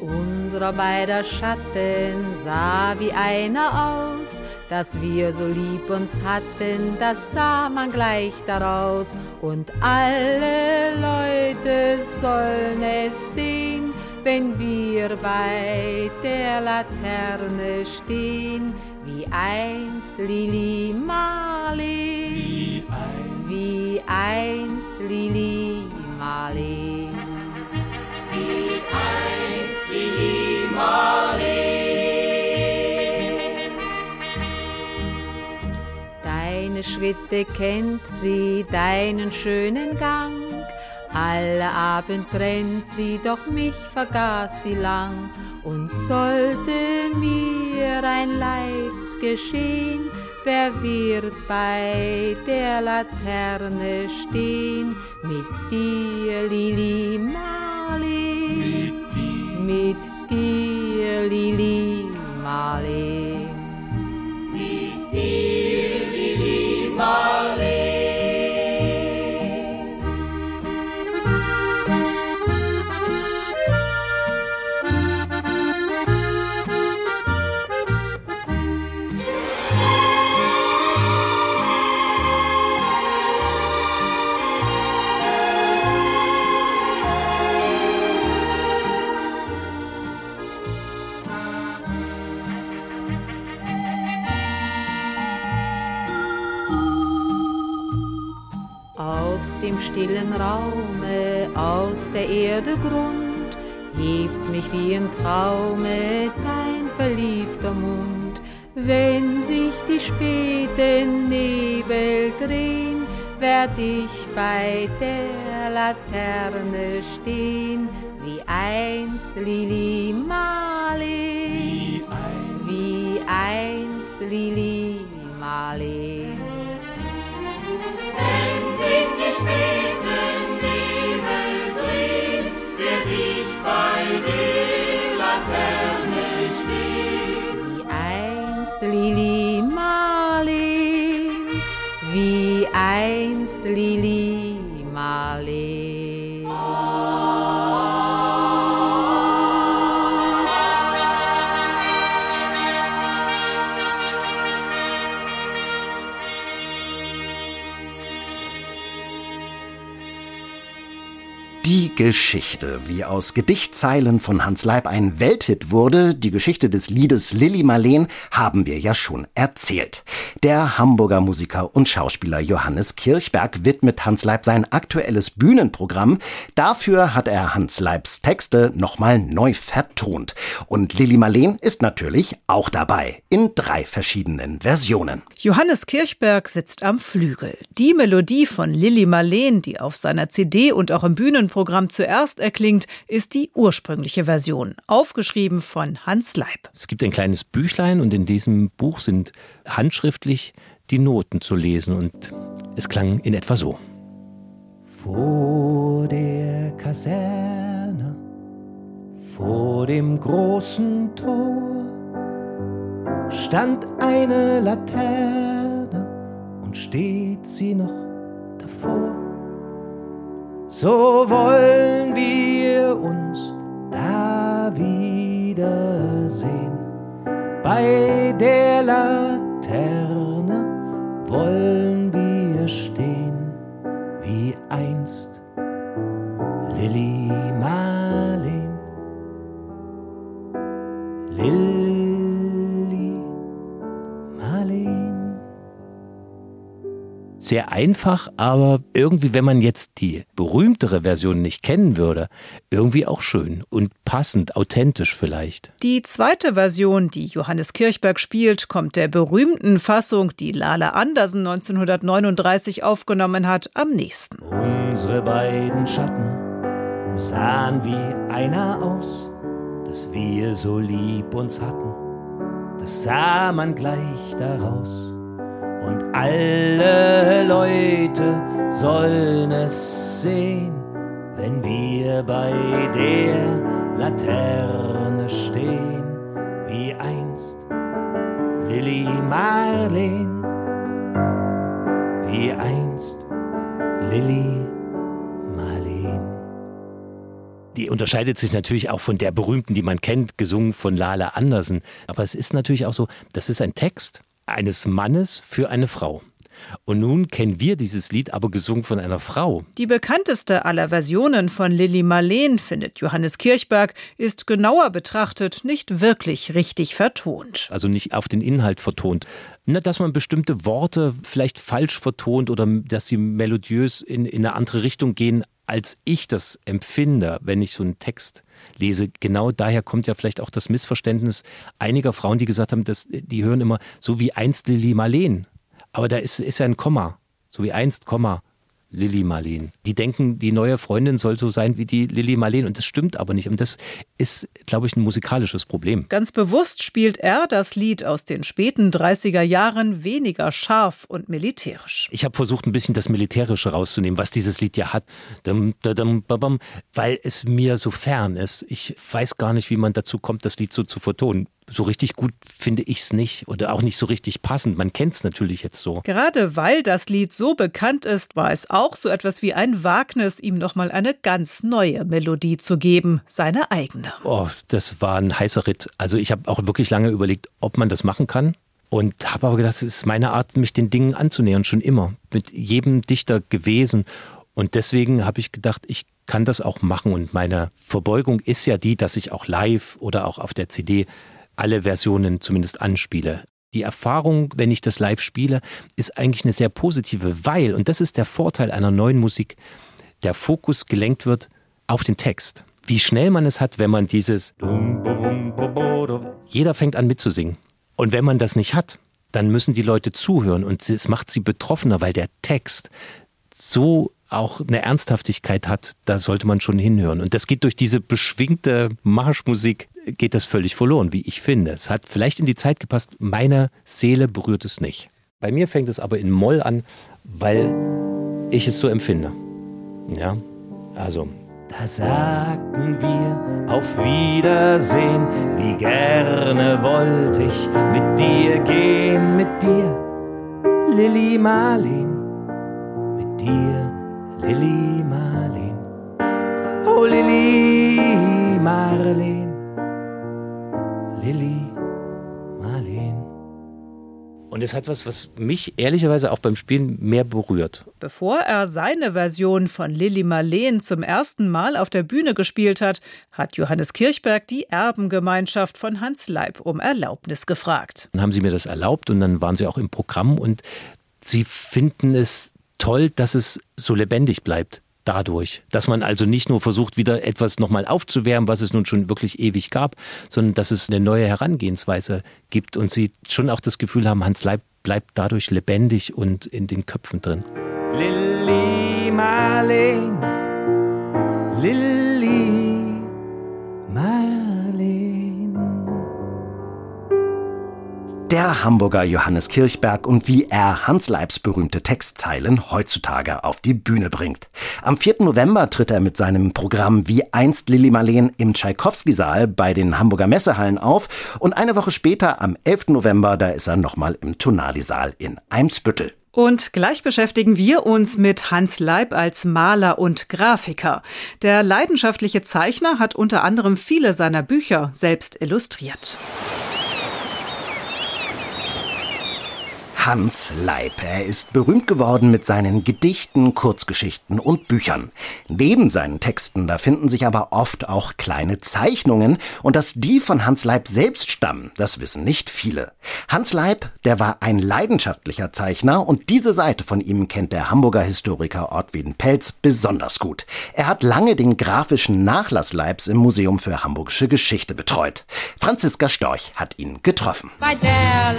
Unserer beider Schatten sah wie einer aus, dass wir so lieb uns hatten, das sah man gleich daraus. Und alle Leute sollen es sehen, wenn wir bei der Laterne stehen, wie einst Lili Marleen, wie einst, wie einst Lili Marleen, wie einst Lili Marleen. Deine Schritte kennt sie, deinen schönen Gang. Alle Abend brennt sie, doch mich vergaß sie lang. Und sollte mir ein Leids geschehen, wer wird bei der Laterne stehen? Mit dir, Lili Marleen, mit dir, Lili Marleen, mit dir, Lili Marleen. Stillen Raume, aus der Erde Grund, hebt mich wie im Traume dein verliebter Mund. Wenn sich die späten Nebel drehen, werd ich bei der Laterne stehen, wie einst Lili Marleen, wie einst Lili Marleen. Wenn sich die späten Lili Marleen, wie einst Lili Geschichte, wie aus Gedichtzeilen von Hans Leib ein Welthit wurde, die Geschichte des Liedes Lilli Marleen, haben wir ja schon erzählt. Der Hamburger Musiker und Schauspieler Johannes Kirchberg widmet Hans Leib sein aktuelles Bühnenprogramm. Dafür hat er Hans Leibs Texte nochmal neu vertont. Und Lilli Marleen ist natürlich auch dabei, in drei verschiedenen Versionen. Johannes Kirchberg sitzt am Flügel. Die Melodie von Lilli Marleen, die auf seiner CD und auch im Bühnenprogramm zuerst erklingt, ist die ursprüngliche Version, aufgeschrieben von Hans Leib. Es gibt ein kleines Büchlein und in diesem Buch sind handschriftlich die Noten zu lesen und es klang in etwa so. Vor der Kaserne, vor dem großen Tor, stand eine Laterne und steht sie noch davor. So wollen wir uns da wiedersehen. Bei der Laterne wollen wir stehen, wie einst Lilli Marleen. Sehr einfach, aber irgendwie, wenn man jetzt die berühmtere Version nicht kennen würde, irgendwie auch schön und passend, authentisch vielleicht. Die zweite Version, die Johannes Kirchberg spielt, kommt der berühmten Fassung, die Lala Andersen 1939 aufgenommen hat, am nächsten. Unsere beiden Schatten sahen wie einer aus, dass wir so lieb uns hatten. Das sah man gleich daraus. Und alle Leute sollen es sehen, wenn wir bei der Laterne stehen, wie einst Lilly Marleen, wie einst Lilly Marleen. Die unterscheidet sich natürlich auch von der berühmten, die man kennt, gesungen von Lala Andersen. Aber es ist natürlich auch so, das ist ein Text eines Mannes für eine Frau. Und nun kennen wir dieses Lied aber gesungen von einer Frau. Die bekannteste aller Versionen von Lilly Marleen, findet Johannes Kirchberg, ist genauer betrachtet nicht wirklich richtig vertont. Also nicht auf den Inhalt vertont. Na, dass man bestimmte Worte vielleicht falsch vertont oder dass sie melodiös in, in eine andere Richtung gehen, als ich das empfinde, wenn ich so einen Text lese. Genau daher kommt ja vielleicht auch das Missverständnis einiger Frauen, die gesagt haben, dass, die hören immer so wie einst Lilly Marleen. Aber da ist, ist ja ein Komma. So wie einst, Komma, Lilly Marleen. Die denken, die neue Freundin soll so sein wie die Lilly Marleen. Und das stimmt aber nicht. Und das ist, glaube ich, ein musikalisches Problem. Ganz bewusst spielt er das Lied aus den späten 30er Jahren weniger scharf und militärisch. Ich habe versucht, ein bisschen das Militärische rauszunehmen, was dieses Lied ja hat. Weil es mir so fern ist. Ich weiß gar nicht, wie man dazu kommt, das Lied so zu vertonen so richtig gut finde ich es nicht oder auch nicht so richtig passend. Man kennt es natürlich jetzt so. Gerade weil das Lied so bekannt ist, war es auch so etwas wie ein Wagnis, ihm nochmal eine ganz neue Melodie zu geben, seine eigene. Oh, das war ein heißer Ritt. Also ich habe auch wirklich lange überlegt, ob man das machen kann. Und habe aber gedacht, es ist meine Art, mich den Dingen anzunähern, schon immer. Mit jedem Dichter gewesen. Und deswegen habe ich gedacht, ich kann das auch machen. Und meine Verbeugung ist ja die, dass ich auch live oder auch auf der CD alle Versionen zumindest anspiele. Die Erfahrung, wenn ich das live spiele, ist eigentlich eine sehr positive, weil, und das ist der Vorteil einer neuen Musik, der Fokus gelenkt wird auf den Text. Wie schnell man es hat, wenn man dieses Jeder fängt an mitzusingen. Und wenn man das nicht hat, dann müssen die Leute zuhören und es macht sie betroffener, weil der Text so auch eine Ernsthaftigkeit hat, da sollte man schon hinhören. Und das geht durch diese beschwingte Marschmusik, geht das völlig verloren, wie ich finde. Es hat vielleicht in die Zeit gepasst, meine Seele berührt es nicht. Bei mir fängt es aber in Moll an, weil ich es so empfinde. Ja, also. Da sagten wir auf Wiedersehen, wie gerne wollte ich mit dir gehen, mit dir, Lilly Marleen, mit dir Lilly Marleen. Oh Lilly Marleen. Lilly Marleen. Und es hat was, was mich ehrlicherweise auch beim Spielen mehr berührt. Bevor er seine Version von Lilly Marleen zum ersten Mal auf der Bühne gespielt hat, hat Johannes Kirchberg die Erbengemeinschaft von Hans Leib um Erlaubnis gefragt. Dann haben sie mir das erlaubt und dann waren sie auch im Programm und sie finden es toll, dass es so lebendig bleibt dadurch, dass man also nicht nur versucht, wieder etwas nochmal aufzuwärmen, was es nun schon wirklich ewig gab, sondern dass es eine neue Herangehensweise gibt und sie schon auch das Gefühl haben, Hans Leib bleibt dadurch lebendig und in den Köpfen drin. Lilly Marleen, Lilly Marleen. Der Hamburger Johannes Kirchberg und wie er Hans Leibs berühmte Textzeilen heutzutage auf die Bühne bringt. Am 4. November tritt er mit seinem Programm Wie einst Lilly Marleen im Tschaikowski-Saal bei den Hamburger Messehallen auf und eine Woche später, am 11. November, da ist er nochmal im Tonali-Saal in Eimsbüttel. Und gleich beschäftigen wir uns mit Hans Leib als Maler und Grafiker. Der leidenschaftliche Zeichner hat unter anderem viele seiner Bücher selbst illustriert. Hans Leib. Er ist berühmt geworden mit seinen Gedichten, Kurzgeschichten und Büchern. Neben seinen Texten, da finden sich aber oft auch kleine Zeichnungen. Und dass die von Hans Leib selbst stammen, das wissen nicht viele. Hans Leib, der war ein leidenschaftlicher Zeichner und diese Seite von ihm kennt der Hamburger Historiker Ortwin Pelz besonders gut. Er hat lange den grafischen Nachlass Leibs im Museum für Hamburgische Geschichte betreut. Franziska Storch hat ihn getroffen. Bei der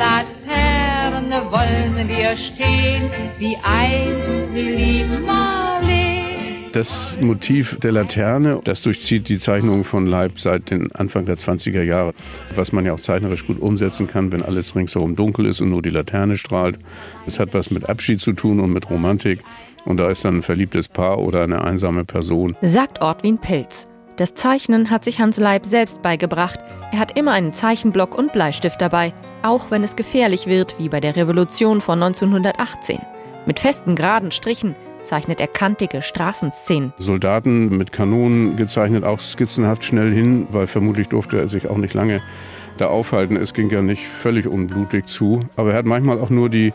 Laterne wollen wir stehen, wie einst Lili Marleen. Das Motiv der Laterne, das durchzieht die Zeichnung von Leib seit den Anfang der 20er Jahre, was man ja auch zeichnerisch gut umsetzen kann, wenn alles ringsherum dunkel ist und nur die Laterne strahlt. Es hat was mit Abschied zu tun und mit Romantik. Und da ist dann ein verliebtes Paar oder eine einsame Person. Sagt Ortwin Pilz. Das Zeichnen hat sich Hans Leib selbst beigebracht. Er hat immer einen Zeichenblock und Bleistift dabei, auch wenn es gefährlich wird, wie bei der Revolution von 1918. Mit festen geraden Strichen zeichnet er kantige Straßenszenen. Soldaten mit Kanonen gezeichnet, auch skizzenhaft schnell hin, weil vermutlich durfte er sich auch nicht lange da aufhalten. Es ging ja nicht völlig unblutig zu. Aber er hat manchmal auch nur die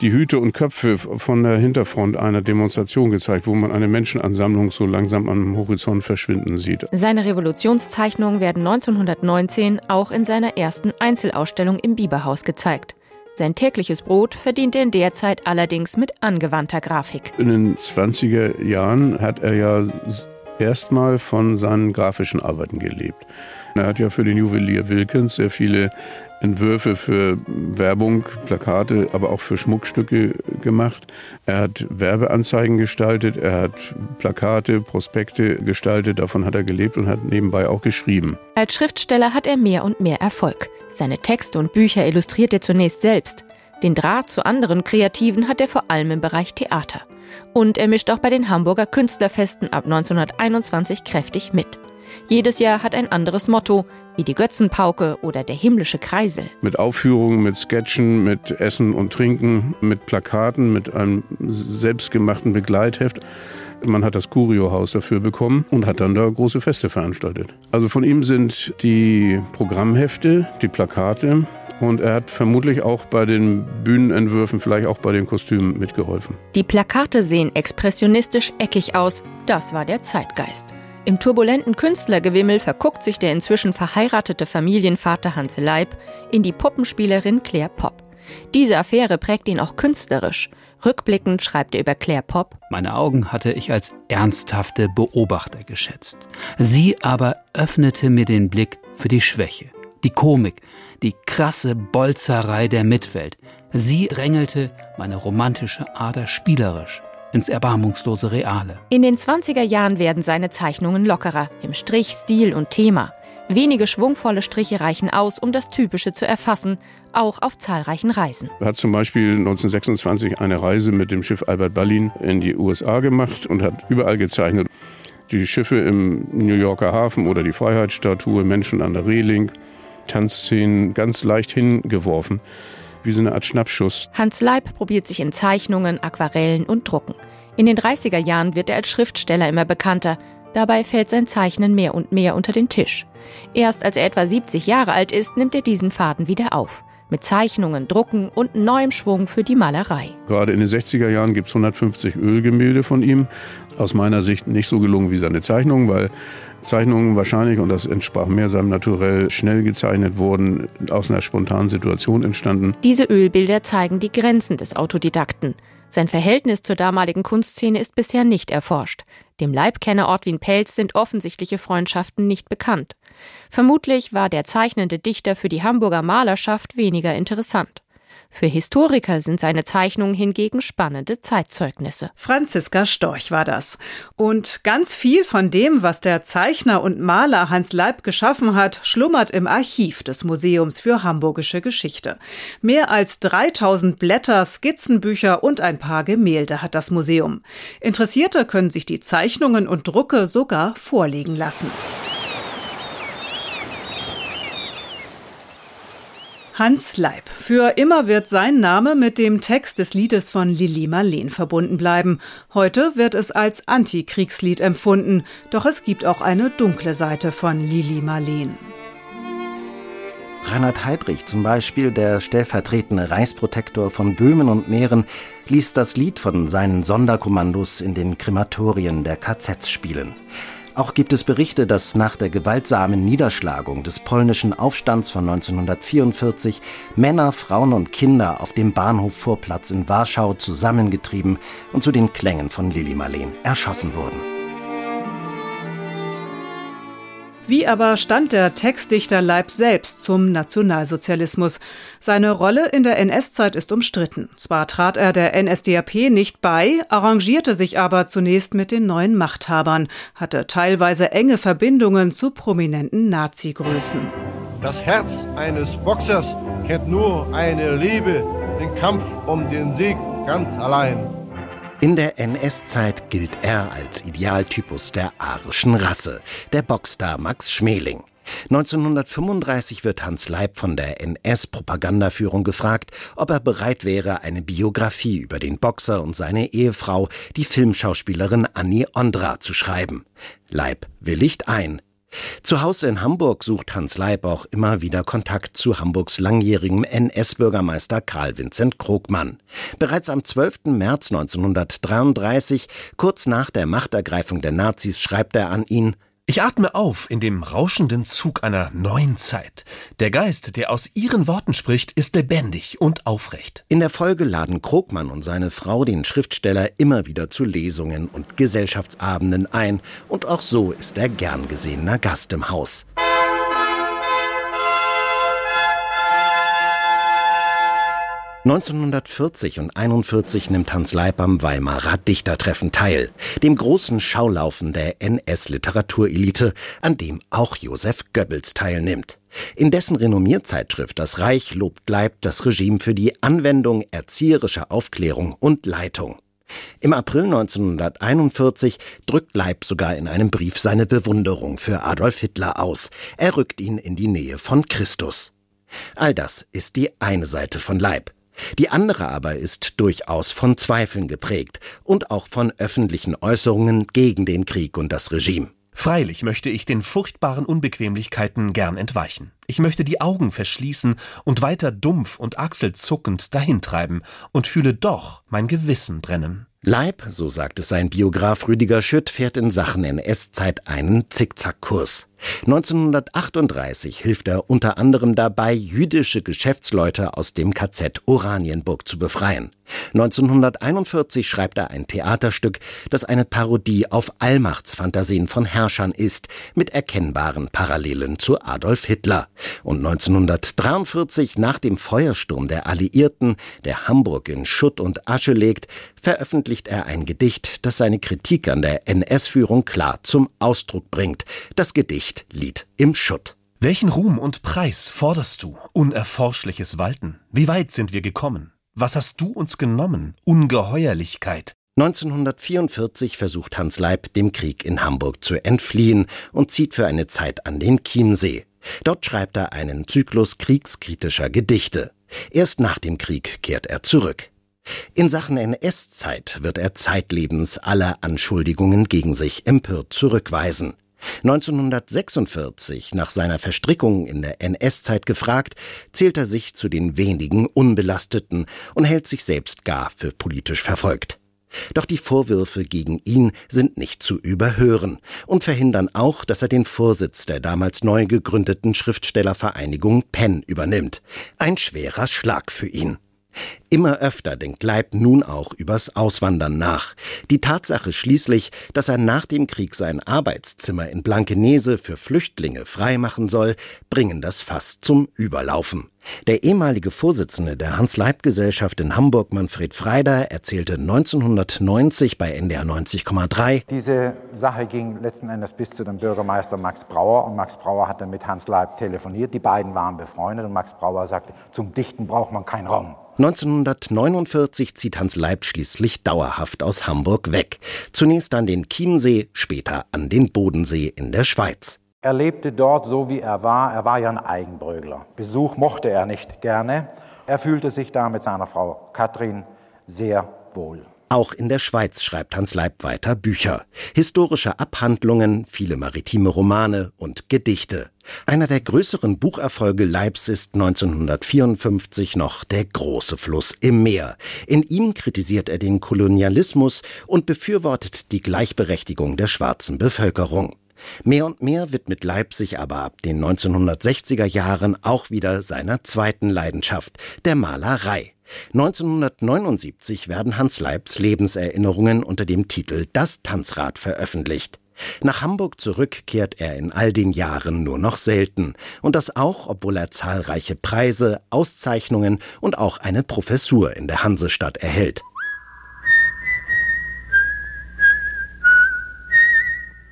die Hüte und Köpfe von der Hinterfront einer Demonstration gezeigt, wo man eine Menschenansammlung so langsam am Horizont verschwinden sieht. Seine Revolutionszeichnungen werden 1919 auch in seiner ersten Einzelausstellung im Bieberhaus gezeigt. Sein tägliches Brot verdient er in der Zeit allerdings mit angewandter Grafik. In den 20er Jahren hat er ja erstmal von seinen grafischen Arbeiten gelebt. Er hat ja für den Juwelier Wilkins sehr viele Entwürfe für Werbung, Plakate, aber auch für Schmuckstücke gemacht. Er hat Werbeanzeigen gestaltet, er hat Plakate, Prospekte gestaltet, davon hat er gelebt und hat nebenbei auch geschrieben. Als Schriftsteller hat er mehr und mehr Erfolg. Seine Texte und Bücher illustriert er zunächst selbst. Den Draht zu anderen Kreativen hat er vor allem im Bereich Theater. Und er mischt auch bei den Hamburger Künstlerfesten ab 1921 kräftig mit. Jedes Jahr hat ein anderes Motto, wie die Götzenpauke oder der himmlische Kreisel. Mit Aufführungen, mit Sketchen, mit Essen und Trinken, mit Plakaten, mit einem selbstgemachten Begleitheft. Man hat das Curio-Haus dafür bekommen und hat dann da große Feste veranstaltet. Also von ihm sind die Programmhefte, die Plakate, und er hat vermutlich auch bei den Bühnenentwürfen, vielleicht auch bei den Kostümen mitgeholfen. Die Plakate sehen expressionistisch eckig aus. Das war der Zeitgeist. Im turbulenten Künstlergewimmel verguckt sich der inzwischen verheiratete Familienvater Hans Leib in die Puppenspielerin Claire Popp. Diese Affäre prägt ihn auch künstlerisch. Rückblickend schreibt er über Claire Popp. Meine Augen hatte ich als ernsthafte Beobachter geschätzt. Sie aber öffnete mir den Blick für die Schwäche, die Komik, die krasse Bolzerei der Mitwelt. Sie drängelte meine romantische Ader spielerisch ins erbarmungslose Reale. In den 20er Jahren werden seine Zeichnungen lockerer, im Strich, Stil und Thema. Wenige schwungvolle Striche reichen aus, um das Typische zu erfassen, auch auf zahlreichen Reisen. Er hat zum Beispiel 1926 eine Reise mit dem Schiff Albert Ballin in die USA gemacht und hat überall gezeichnet. Die Schiffe im New Yorker Hafen oder die Freiheitsstatue, Menschen an der Reling, Tanzszenen ganz leicht hingeworfen wie so eine Art Schnappschuss. Hans Leib probiert sich in Zeichnungen, Aquarellen und Drucken. In den 30er Jahren wird er als Schriftsteller immer bekannter. Dabei fällt sein Zeichnen mehr und mehr unter den Tisch. Erst als er etwa 70 Jahre alt ist, nimmt er diesen Faden wieder auf. Mit Zeichnungen, Drucken und neuem Schwung für die Malerei. Gerade in den 60er Jahren gibt es 150 Ölgemälde von ihm. Aus meiner Sicht nicht so gelungen wie seine Zeichnungen, weil Zeichnungen wahrscheinlich, und das entsprach mehr seinem Naturell, schnell gezeichnet wurden, aus einer spontanen Situation entstanden. Diese Ölbilder zeigen die Grenzen des Autodidakten. Sein Verhältnis zur damaligen Kunstszene ist bisher nicht erforscht. Dem Leibkenner Ortwin Pelz sind offensichtliche Freundschaften nicht bekannt. Vermutlich war der zeichnende Dichter für die Hamburger Malerschaft weniger interessant. Für Historiker sind seine Zeichnungen hingegen spannende Zeitzeugnisse. Franziska Storch war das. Und ganz viel von dem, was der Zeichner und Maler Hans Leib geschaffen hat, schlummert im Archiv des Museums für Hamburgische Geschichte. Mehr als 3000 Blätter, Skizzenbücher und ein paar Gemälde hat das Museum. Interessierte können sich die Zeichnungen und Drucke sogar vorlegen lassen. Hans Leib. Für immer wird sein Name mit dem Text des Liedes von Lili Marleen verbunden bleiben. Heute wird es als Antikriegslied empfunden, doch es gibt auch eine dunkle Seite von Lili Marleen. Reinhard Heydrich zum Beispiel, der stellvertretende Reichsprotektor von Böhmen und Mähren, ließ das Lied von seinen Sonderkommandos in den Krematorien der KZs spielen. Auch gibt es Berichte, dass nach der gewaltsamen Niederschlagung des polnischen Aufstands von 1944 Männer, Frauen und Kinder auf dem Bahnhofvorplatz in Warschau zusammengetrieben und zu den Klängen von Lili Marleen erschossen wurden. Wie aber stand der Textdichter Leib selbst zum Nationalsozialismus? Seine Rolle in der NS-Zeit ist umstritten. Zwar trat er der NSDAP nicht bei, arrangierte sich aber zunächst mit den neuen Machthabern, hatte teilweise enge Verbindungen zu prominenten Nazi-Größen. Das Herz eines Boxers kennt nur eine Liebe, den Kampf um den Sieg ganz allein. In der NS-Zeit gilt er als Idealtypus der arischen Rasse, der Boxstar Max Schmeling. 1935 wird Hans Leib von der NS-Propagandaführung gefragt, ob er bereit wäre, eine Biografie über den Boxer und seine Ehefrau, die Filmschauspielerin Annie Ondra, zu schreiben. Leib willigt ein, zu Hause in Hamburg sucht Hans Leib auch immer wieder Kontakt zu Hamburgs langjährigem NS-Bürgermeister Karl Vincent Krogmann. Bereits am 12. März 1933, kurz nach der Machtergreifung der Nazis, schreibt er an ihn ich atme auf in dem rauschenden Zug einer neuen Zeit. Der Geist, der aus Ihren Worten spricht, ist lebendig und aufrecht. In der Folge laden Krogmann und seine Frau den Schriftsteller immer wieder zu Lesungen und Gesellschaftsabenden ein. Und auch so ist er gern gesehener Gast im Haus. 1940 und 41 nimmt Hans Leib am Weimarer Dichtertreffen teil, dem großen Schaulaufen der NS-Literaturelite, an dem auch Josef Goebbels teilnimmt. In dessen Renommierzeitschrift Das Reich lobt Leib das Regime für die Anwendung erzieherischer Aufklärung und Leitung. Im April 1941 drückt Leib sogar in einem Brief seine Bewunderung für Adolf Hitler aus. Er rückt ihn in die Nähe von Christus. All das ist die eine Seite von Leib. Die andere aber ist durchaus von Zweifeln geprägt und auch von öffentlichen Äußerungen gegen den Krieg und das Regime. Freilich möchte ich den furchtbaren Unbequemlichkeiten gern entweichen. Ich möchte die Augen verschließen und weiter dumpf und achselzuckend dahintreiben und fühle doch mein Gewissen brennen. Leib, so sagt es sein Biograf Rüdiger Schütt, fährt in Sachen NS-Zeit einen Zickzackkurs. 1938 hilft er unter anderem dabei, jüdische Geschäftsleute aus dem KZ Oranienburg zu befreien. 1941 schreibt er ein Theaterstück, das eine Parodie auf Allmachtsfantasien von Herrschern ist, mit erkennbaren Parallelen zu Adolf Hitler. Und 1943, nach dem Feuersturm der Alliierten, der Hamburg in Schutt und Asche legt, veröffentlicht er ein Gedicht, das seine Kritik an der NS-Führung klar zum Ausdruck bringt. Das Gedicht Lied im Schutt. Welchen Ruhm und Preis forderst du, unerforschliches Walten? Wie weit sind wir gekommen? Was hast du uns genommen? Ungeheuerlichkeit. 1944 versucht Hans Leib, dem Krieg in Hamburg zu entfliehen und zieht für eine Zeit an den Chiemsee. Dort schreibt er einen Zyklus kriegskritischer Gedichte. Erst nach dem Krieg kehrt er zurück. In Sachen NS-Zeit wird er zeitlebens alle Anschuldigungen gegen sich empört zurückweisen. 1946, nach seiner Verstrickung in der NS-Zeit gefragt, zählt er sich zu den wenigen Unbelasteten und hält sich selbst gar für politisch verfolgt. Doch die Vorwürfe gegen ihn sind nicht zu überhören und verhindern auch, dass er den Vorsitz der damals neu gegründeten Schriftstellervereinigung Penn übernimmt. Ein schwerer Schlag für ihn. Immer öfter denkt Leib nun auch übers Auswandern nach. Die Tatsache schließlich, dass er nach dem Krieg sein Arbeitszimmer in Blankenese für Flüchtlinge freimachen soll, bringen das Fass zum Überlaufen. Der ehemalige Vorsitzende der Hans-Leib-Gesellschaft in Hamburg, Manfred Freider, erzählte 1990 bei NDR 90,3. Diese Sache ging letzten Endes bis zu dem Bürgermeister Max Brauer und Max Brauer hat dann mit Hans Leib telefoniert. Die beiden waren befreundet und Max Brauer sagte, zum Dichten braucht man keinen Raum. 1949 zieht Hans Leib schließlich dauerhaft aus Hamburg weg. Zunächst an den Chiemsee, später an den Bodensee in der Schweiz. Er lebte dort so, wie er war. Er war ja ein Eigenbrögler. Besuch mochte er nicht gerne. Er fühlte sich da mit seiner Frau Katrin sehr wohl. Auch in der Schweiz schreibt Hans Leib weiter Bücher. Historische Abhandlungen, viele maritime Romane und Gedichte. Einer der größeren Bucherfolge Leibs ist 1954 noch Der große Fluss im Meer. In ihm kritisiert er den Kolonialismus und befürwortet die Gleichberechtigung der schwarzen Bevölkerung. Mehr und mehr widmet Leib sich aber ab den 1960er Jahren auch wieder seiner zweiten Leidenschaft, der Malerei. 1979 werden Hans Leibs Lebenserinnerungen unter dem Titel Das Tanzrad veröffentlicht. Nach Hamburg zurück kehrt er in all den Jahren nur noch selten. Und das auch, obwohl er zahlreiche Preise, Auszeichnungen und auch eine Professur in der Hansestadt erhält.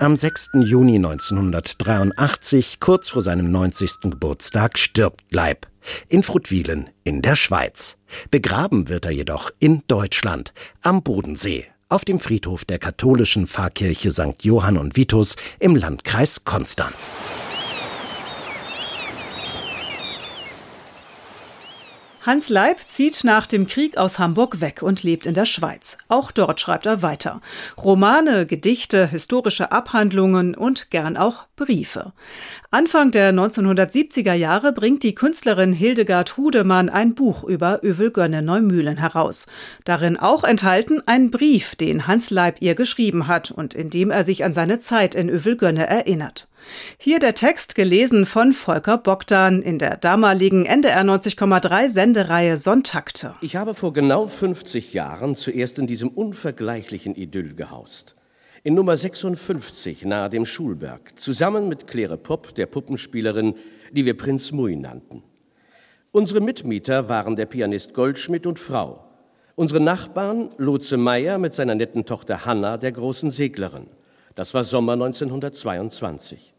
Am 6. Juni 1983, kurz vor seinem 90. Geburtstag, stirbt Leib. In Frutwilen in der Schweiz. Begraben wird er jedoch in Deutschland, am Bodensee, auf dem Friedhof der katholischen Pfarrkirche St. Johann und Vitus im Landkreis Konstanz. Hans Leib zieht nach dem Krieg aus Hamburg weg und lebt in der Schweiz. Auch dort schreibt er weiter. Romane, Gedichte, historische Abhandlungen und gern auch Briefe. Anfang der 1970er Jahre bringt die Künstlerin Hildegard Hudemann ein Buch über Övelgönne Neumühlen heraus. Darin auch enthalten ein Brief, den Hans Leib ihr geschrieben hat und in dem er sich an seine Zeit in Övelgönne erinnert. Hier der Text gelesen von Volker Bogdan in der damaligen NDR 90,3 Sendereihe Sonntakte. Ich habe vor genau 50 Jahren zuerst in diesem unvergleichlichen Idyll gehaust. In Nummer 56 nahe dem Schulberg, zusammen mit Claire Popp, der Puppenspielerin, die wir Prinz Mui nannten. Unsere Mitmieter waren der Pianist Goldschmidt und Frau. Unsere Nachbarn Lotse Meyer mit seiner netten Tochter Hanna, der großen Seglerin. Das war Sommer 1922.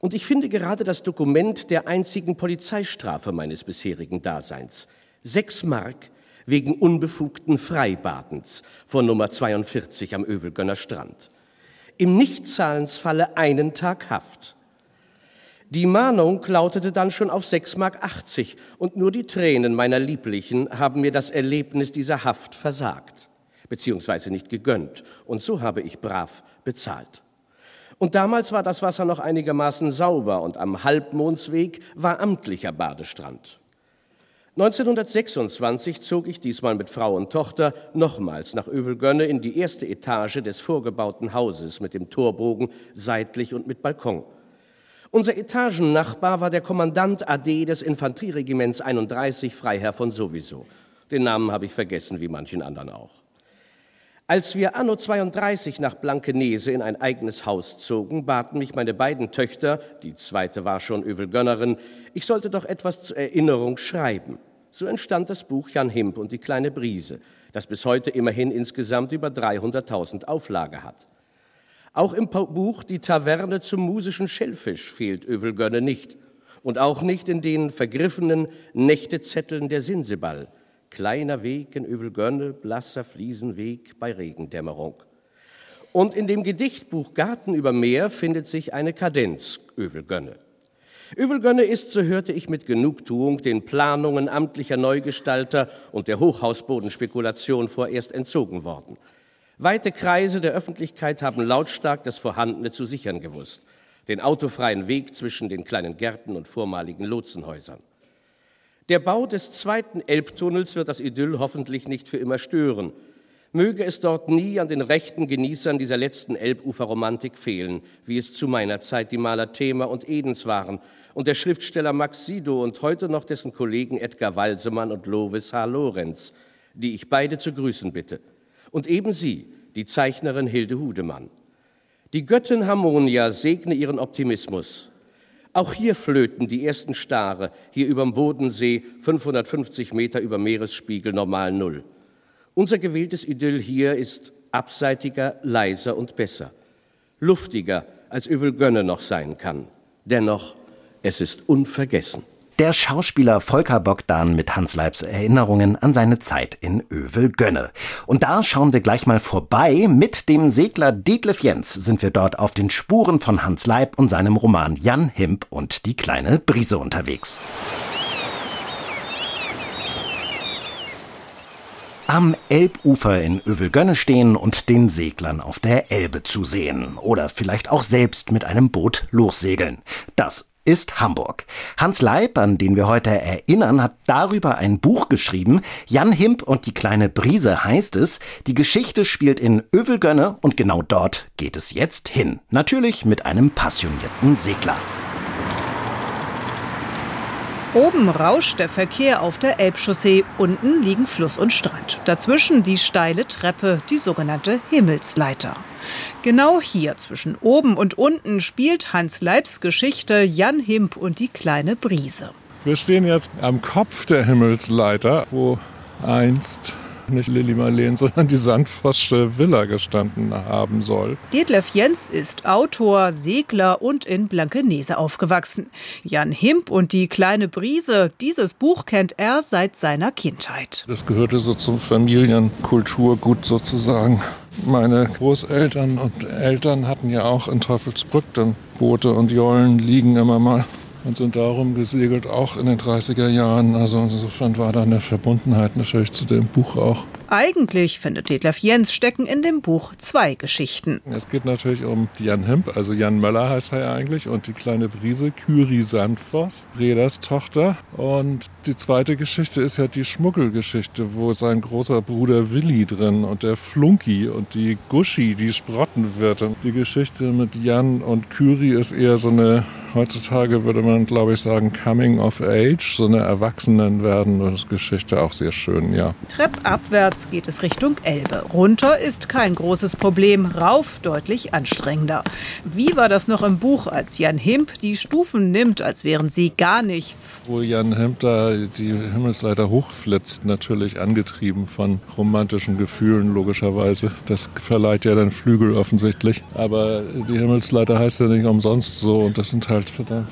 Und ich finde gerade das Dokument der einzigen Polizeistrafe meines bisherigen Daseins. Sechs Mark wegen unbefugten Freibadens von Nummer 42 am Övelgönner Strand. Im Nichtzahlensfalle einen Tag Haft. Die Mahnung lautete dann schon auf 6,80 Mark und nur die Tränen meiner Lieblichen haben mir das Erlebnis dieser Haft versagt, beziehungsweise nicht gegönnt. Und so habe ich brav bezahlt. Und damals war das Wasser noch einigermaßen sauber und am Halbmondsweg war amtlicher Badestrand. 1926 zog ich diesmal mit Frau und Tochter nochmals nach Övelgönne in die erste Etage des vorgebauten Hauses mit dem Torbogen seitlich und mit Balkon. Unser Etagennachbar war der Kommandant AD des Infanterieregiments 31, Freiherr von Sowieso. Den Namen habe ich vergessen, wie manchen anderen auch. Als wir anno 32 nach Blankenese in ein eigenes Haus zogen, baten mich meine beiden Töchter, die zweite war schon Övelgönnerin, ich sollte doch etwas zur Erinnerung schreiben. So entstand das Buch Jan Himp und die kleine Brise, das bis heute immerhin insgesamt über 300.000 Auflage hat. Auch im Buch Die Taverne zum musischen Schellfisch fehlt Övelgönne nicht und auch nicht in den vergriffenen Nächtezetteln der Sinseball – Kleiner Weg in Övelgönne, blasser Fliesenweg bei Regendämmerung. Und in dem Gedichtbuch Garten über Meer findet sich eine Kadenz Övelgönne. Övelgönne ist, so hörte ich mit Genugtuung, den Planungen amtlicher Neugestalter und der Hochhausbodenspekulation vorerst entzogen worden. Weite Kreise der Öffentlichkeit haben lautstark das Vorhandene zu sichern gewusst. Den autofreien Weg zwischen den kleinen Gärten und vormaligen Lotsenhäusern. Der Bau des zweiten Elbtunnels wird das Idyll hoffentlich nicht für immer stören. Möge es dort nie an den rechten Genießern dieser letzten Elbuferromantik fehlen, wie es zu meiner Zeit die Maler Thema und Edens waren und der Schriftsteller Max Sido und heute noch dessen Kollegen Edgar Walsemann und Lovis H. Lorenz, die ich beide zu grüßen bitte. Und eben sie, die Zeichnerin Hilde Hudemann. Die Göttin Harmonia segne ihren Optimismus auch hier flöten die ersten Stare, hier überm Bodensee, 550 Meter über Meeresspiegel, normal Null. Unser gewähltes Idyll hier ist abseitiger, leiser und besser, luftiger, als Övelgönne noch sein kann. Dennoch, es ist unvergessen. Der Schauspieler Volker Bogdan mit Hans Leibs Erinnerungen an seine Zeit in Övel-Gönne. Und da schauen wir gleich mal vorbei. Mit dem Segler Detlef Jens sind wir dort auf den Spuren von Hans Leib und seinem Roman Jan Himp und die kleine Brise unterwegs. am Elbufer in Övelgönne stehen und den Seglern auf der Elbe zusehen. Oder vielleicht auch selbst mit einem Boot lossegeln. Das ist Hamburg. Hans Leib, an den wir heute erinnern, hat darüber ein Buch geschrieben. Jan Himp und die kleine Brise heißt es. Die Geschichte spielt in Övelgönne und genau dort geht es jetzt hin. Natürlich mit einem passionierten Segler. Oben rauscht der Verkehr auf der Elbchaussee, unten liegen Fluss und Strand. Dazwischen die steile Treppe, die sogenannte Himmelsleiter. Genau hier zwischen oben und unten spielt Hans Leibs Geschichte Jan Himp und die kleine Brise. Wir stehen jetzt am Kopf der Himmelsleiter, wo einst nicht Lilly Marleen, sondern die Sandvossche Villa gestanden haben soll. Detlef Jens ist Autor, Segler und in Blankenese aufgewachsen. Jan Himp und die kleine Brise, dieses Buch kennt er seit seiner Kindheit. Das gehörte so zum Familienkulturgut sozusagen. Meine Großeltern und Eltern hatten ja auch in Teufelsbrück dann Boote und Jollen liegen immer mal und sind darum gesegelt, auch in den 30er Jahren. Also insofern war da eine Verbundenheit natürlich zu dem Buch auch. Eigentlich, findet Detlef Jens, stecken in dem Buch zwei Geschichten. Es geht natürlich um Jan Himp, also Jan Möller heißt er ja eigentlich, und die kleine Brise, Kyri Sandvoss, Reders Tochter. Und die zweite Geschichte ist ja die Schmuggelgeschichte, wo sein großer Bruder Willi drin und der Flunky und die Guschi, die Sprottenwirtin. Die Geschichte mit Jan und Kyri ist eher so eine, heutzutage würde man glaube ich sagen, Coming of Age, so eine Erwachsenenwerden-Geschichte, auch sehr schön, ja. Treppabwärts Rechts geht es Richtung Elbe. Runter ist kein großes Problem, rauf deutlich anstrengender. Wie war das noch im Buch, als Jan Himp die Stufen nimmt, als wären sie gar nichts? Wo Jan Himp da die Himmelsleiter hochflitzt, natürlich angetrieben von romantischen Gefühlen, logischerweise. Das verleiht ja dann Flügel offensichtlich. Aber die Himmelsleiter heißt ja nicht umsonst so und das sind halt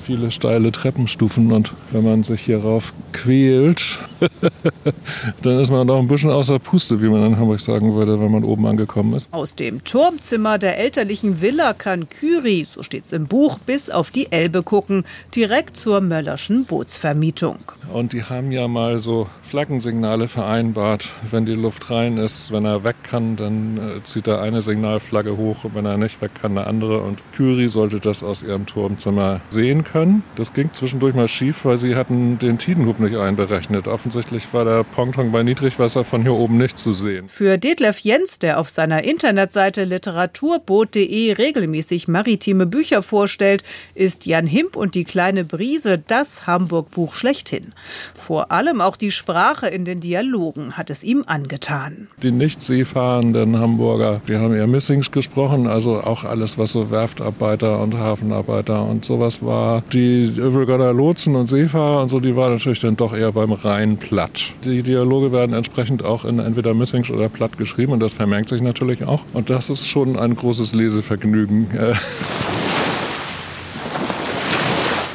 viele steile Treppenstufen und wenn man sich hierauf quält, dann ist man noch ein bisschen außer Puste Puste, wie man in Hamburg sagen würde, wenn man oben angekommen ist. Aus dem Turmzimmer der elterlichen Villa kann Kyri, so steht's im Buch, bis auf die Elbe gucken, direkt zur Möllerschen Bootsvermietung. Und die haben ja mal so Flaggensignale vereinbart. Wenn die Luft rein ist, wenn er weg kann, dann äh, zieht er eine Signalflagge hoch und wenn er nicht weg kann, eine andere. Und Kyri sollte das aus ihrem Turmzimmer sehen können. Das ging zwischendurch mal schief, weil sie hatten den Tidenhub nicht einberechnet. Offensichtlich war der Ponton bei Niedrigwasser von hier oben nicht zu sehen. Für Detlef Jens, der auf seiner Internetseite literaturboot.de regelmäßig maritime Bücher vorstellt, ist Jan Himp und die kleine Brise das Hamburg-Buch schlechthin. Vor allem auch die Sprache in den Dialogen hat es ihm angetan. Die nicht seefahrenden Hamburger, die haben eher Missings gesprochen, also auch alles, was so Werftarbeiter und Hafenarbeiter und sowas war. Die Övelgötter Lotsen und Seefahrer und so, die waren natürlich dann doch eher beim Rhein platt. Die Dialoge werden entsprechend auch in entweder Missings oder platt geschrieben und das vermerkt sich natürlich auch. Und das ist schon ein großes Lesevergnügen.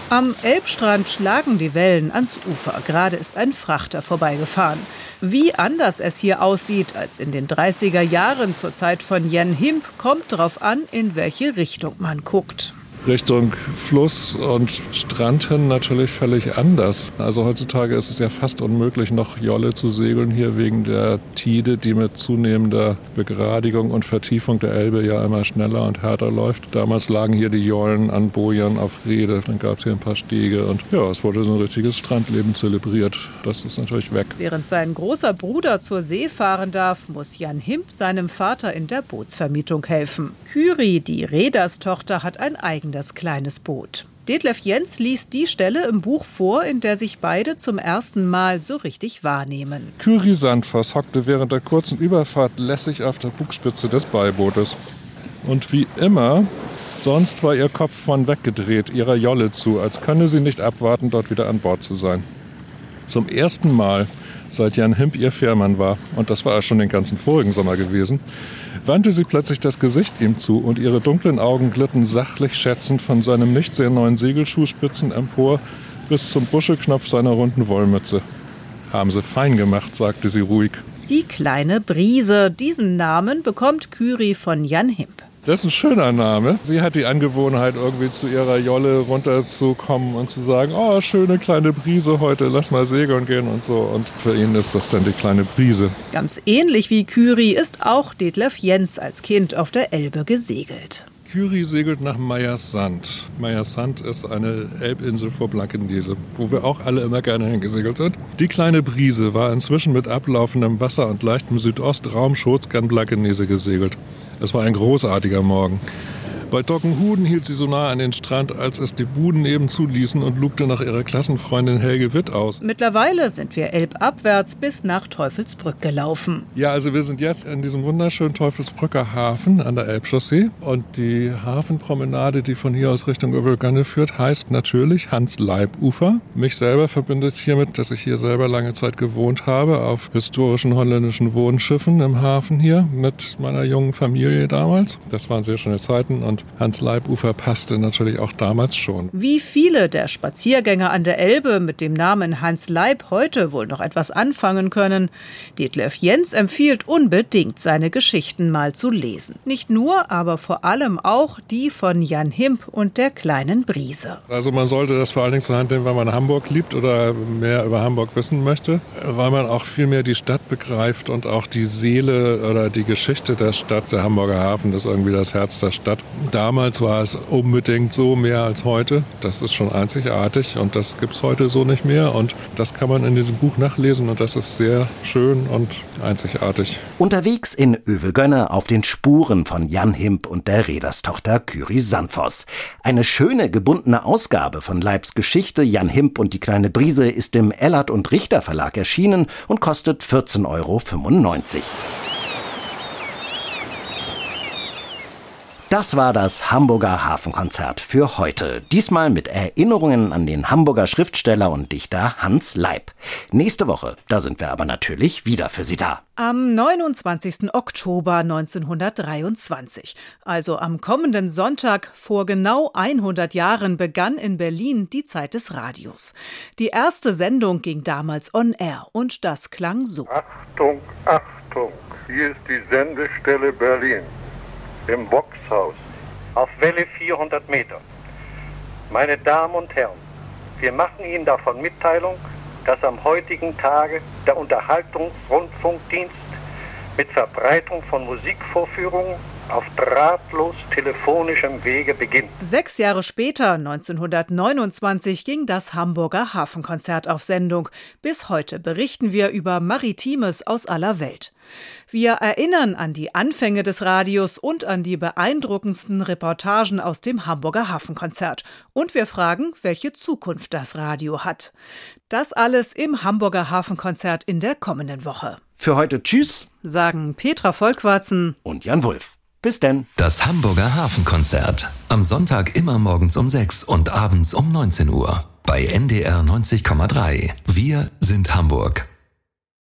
Am Elbstrand schlagen die Wellen ans Ufer. Gerade ist ein Frachter vorbeigefahren. Wie anders es hier aussieht als in den 30er Jahren zur Zeit von Jen Himp, kommt darauf an, in welche Richtung man guckt. Richtung Fluss und Strand hin natürlich völlig anders. Also heutzutage ist es ja fast unmöglich, noch Jolle zu segeln hier wegen der Tide, die mit zunehmender Begradigung und Vertiefung der Elbe ja immer schneller und härter läuft. Damals lagen hier die Jollen an Bojen auf Rede, dann gab es hier ein paar Stege und ja, es wurde so ein richtiges Strandleben zelebriert. Das ist natürlich weg. Während sein großer Bruder zur See fahren darf, muss Jan Himp seinem Vater in der Bootsvermietung helfen. Kyri, die Reederstochter, hat ein eigenes das kleines Boot. Detlef Jens liest die Stelle im Buch vor, in der sich beide zum ersten Mal so richtig wahrnehmen. Kyri Sandfoss hockte während der kurzen Überfahrt lässig auf der Bugspitze des Beibootes. Und wie immer, sonst war ihr Kopf von weggedreht, ihrer Jolle zu, als könne sie nicht abwarten, dort wieder an Bord zu sein. Zum ersten Mal, seit Jan Himp ihr Fährmann war, und das war er schon den ganzen vorigen Sommer gewesen, wandte sie plötzlich das Gesicht ihm zu und ihre dunklen Augen glitten sachlich schätzend von seinem nicht sehr neuen Segelschuhspitzen empor bis zum Buschelknopf seiner runden Wollmütze. Haben sie fein gemacht, sagte sie ruhig. Die kleine Brise, diesen Namen bekommt Kyri von Jan Himp. Das ist ein schöner Name. Sie hat die Angewohnheit, irgendwie zu ihrer Jolle runterzukommen und zu sagen, oh, schöne kleine Brise heute, lass mal segeln gehen und so. Und für ihn ist das dann die kleine Brise. Ganz ähnlich wie Kyri ist auch Detlef Jens als Kind auf der Elbe gesegelt. Curie segelt nach Meyersand. Meyersand ist eine Elbinsel vor Blankenese, wo wir auch alle immer gerne hingesegelt sind. Die kleine Brise war inzwischen mit ablaufendem Wasser und leichtem Südostraumschutz gern Blankenese gesegelt. Es war ein großartiger Morgen. Bei Dockenhuden hielt sie so nah an den Strand, als es die Buden neben zuließen und lugte nach ihrer Klassenfreundin Helge Witt aus. Mittlerweile sind wir elbabwärts bis nach Teufelsbrück gelaufen. Ja, also wir sind jetzt in diesem wunderschönen Teufelsbrücker Hafen an der Elbchaussee. Und die Hafenpromenade, die von hier aus Richtung Övelganne führt, heißt natürlich Hans-Leib-Ufer. Mich selber verbindet hiermit, dass ich hier selber lange Zeit gewohnt habe, auf historischen holländischen Wohnschiffen im Hafen hier mit meiner jungen Familie damals. Das waren sehr schöne Zeiten und Hans Leibufer passte natürlich auch damals schon. Wie viele der Spaziergänger an der Elbe mit dem Namen Hans Leib heute wohl noch etwas anfangen können, Detlef Jens empfiehlt unbedingt, seine Geschichten mal zu lesen. Nicht nur, aber vor allem auch die von Jan Himp und der kleinen Brise. Also man sollte das vor allen Dingen zur Hand nehmen, wenn man Hamburg liebt oder mehr über Hamburg wissen möchte, weil man auch viel mehr die Stadt begreift und auch die Seele oder die Geschichte der Stadt. Der Hamburger Hafen ist irgendwie das Herz der Stadt. Damals war es unbedingt so mehr als heute. Das ist schon einzigartig und das gibt es heute so nicht mehr. Und das kann man in diesem Buch nachlesen und das ist sehr schön und einzigartig. Unterwegs in Övelgönne auf den Spuren von Jan Himp und der Reederstochter Kyri Sandvoss. Eine schöne gebundene Ausgabe von Leibs Geschichte Jan Himp und die kleine Brise ist im Ellert und Richter Verlag erschienen und kostet 14,95 Euro. Das war das Hamburger Hafenkonzert für heute. Diesmal mit Erinnerungen an den Hamburger Schriftsteller und Dichter Hans Leib. Nächste Woche, da sind wir aber natürlich wieder für Sie da. Am 29. Oktober 1923, also am kommenden Sonntag vor genau 100 Jahren, begann in Berlin die Zeit des Radios. Die erste Sendung ging damals on air und das klang so. Achtung, Achtung, hier ist die Sendestelle Berlin im Boxhaus auf Welle 400 Meter. Meine Damen und Herren, wir machen Ihnen davon Mitteilung, dass am heutigen Tage der Unterhaltungsrundfunkdienst mit Verbreitung von Musikvorführungen auf drahtlos telefonischem Wege beginnt. Sechs Jahre später, 1929, ging das Hamburger Hafenkonzert auf Sendung. Bis heute berichten wir über Maritimes aus aller Welt. Wir erinnern an die Anfänge des Radios und an die beeindruckendsten Reportagen aus dem Hamburger Hafenkonzert. Und wir fragen, welche Zukunft das Radio hat. Das alles im Hamburger Hafenkonzert in der kommenden Woche. Für heute Tschüss, sagen Petra Volkwarzen und Jan Wulff. Bis denn. Das Hamburger Hafenkonzert. Am Sonntag immer morgens um 6 und abends um 19 Uhr. Bei NDR 90,3. Wir sind Hamburg.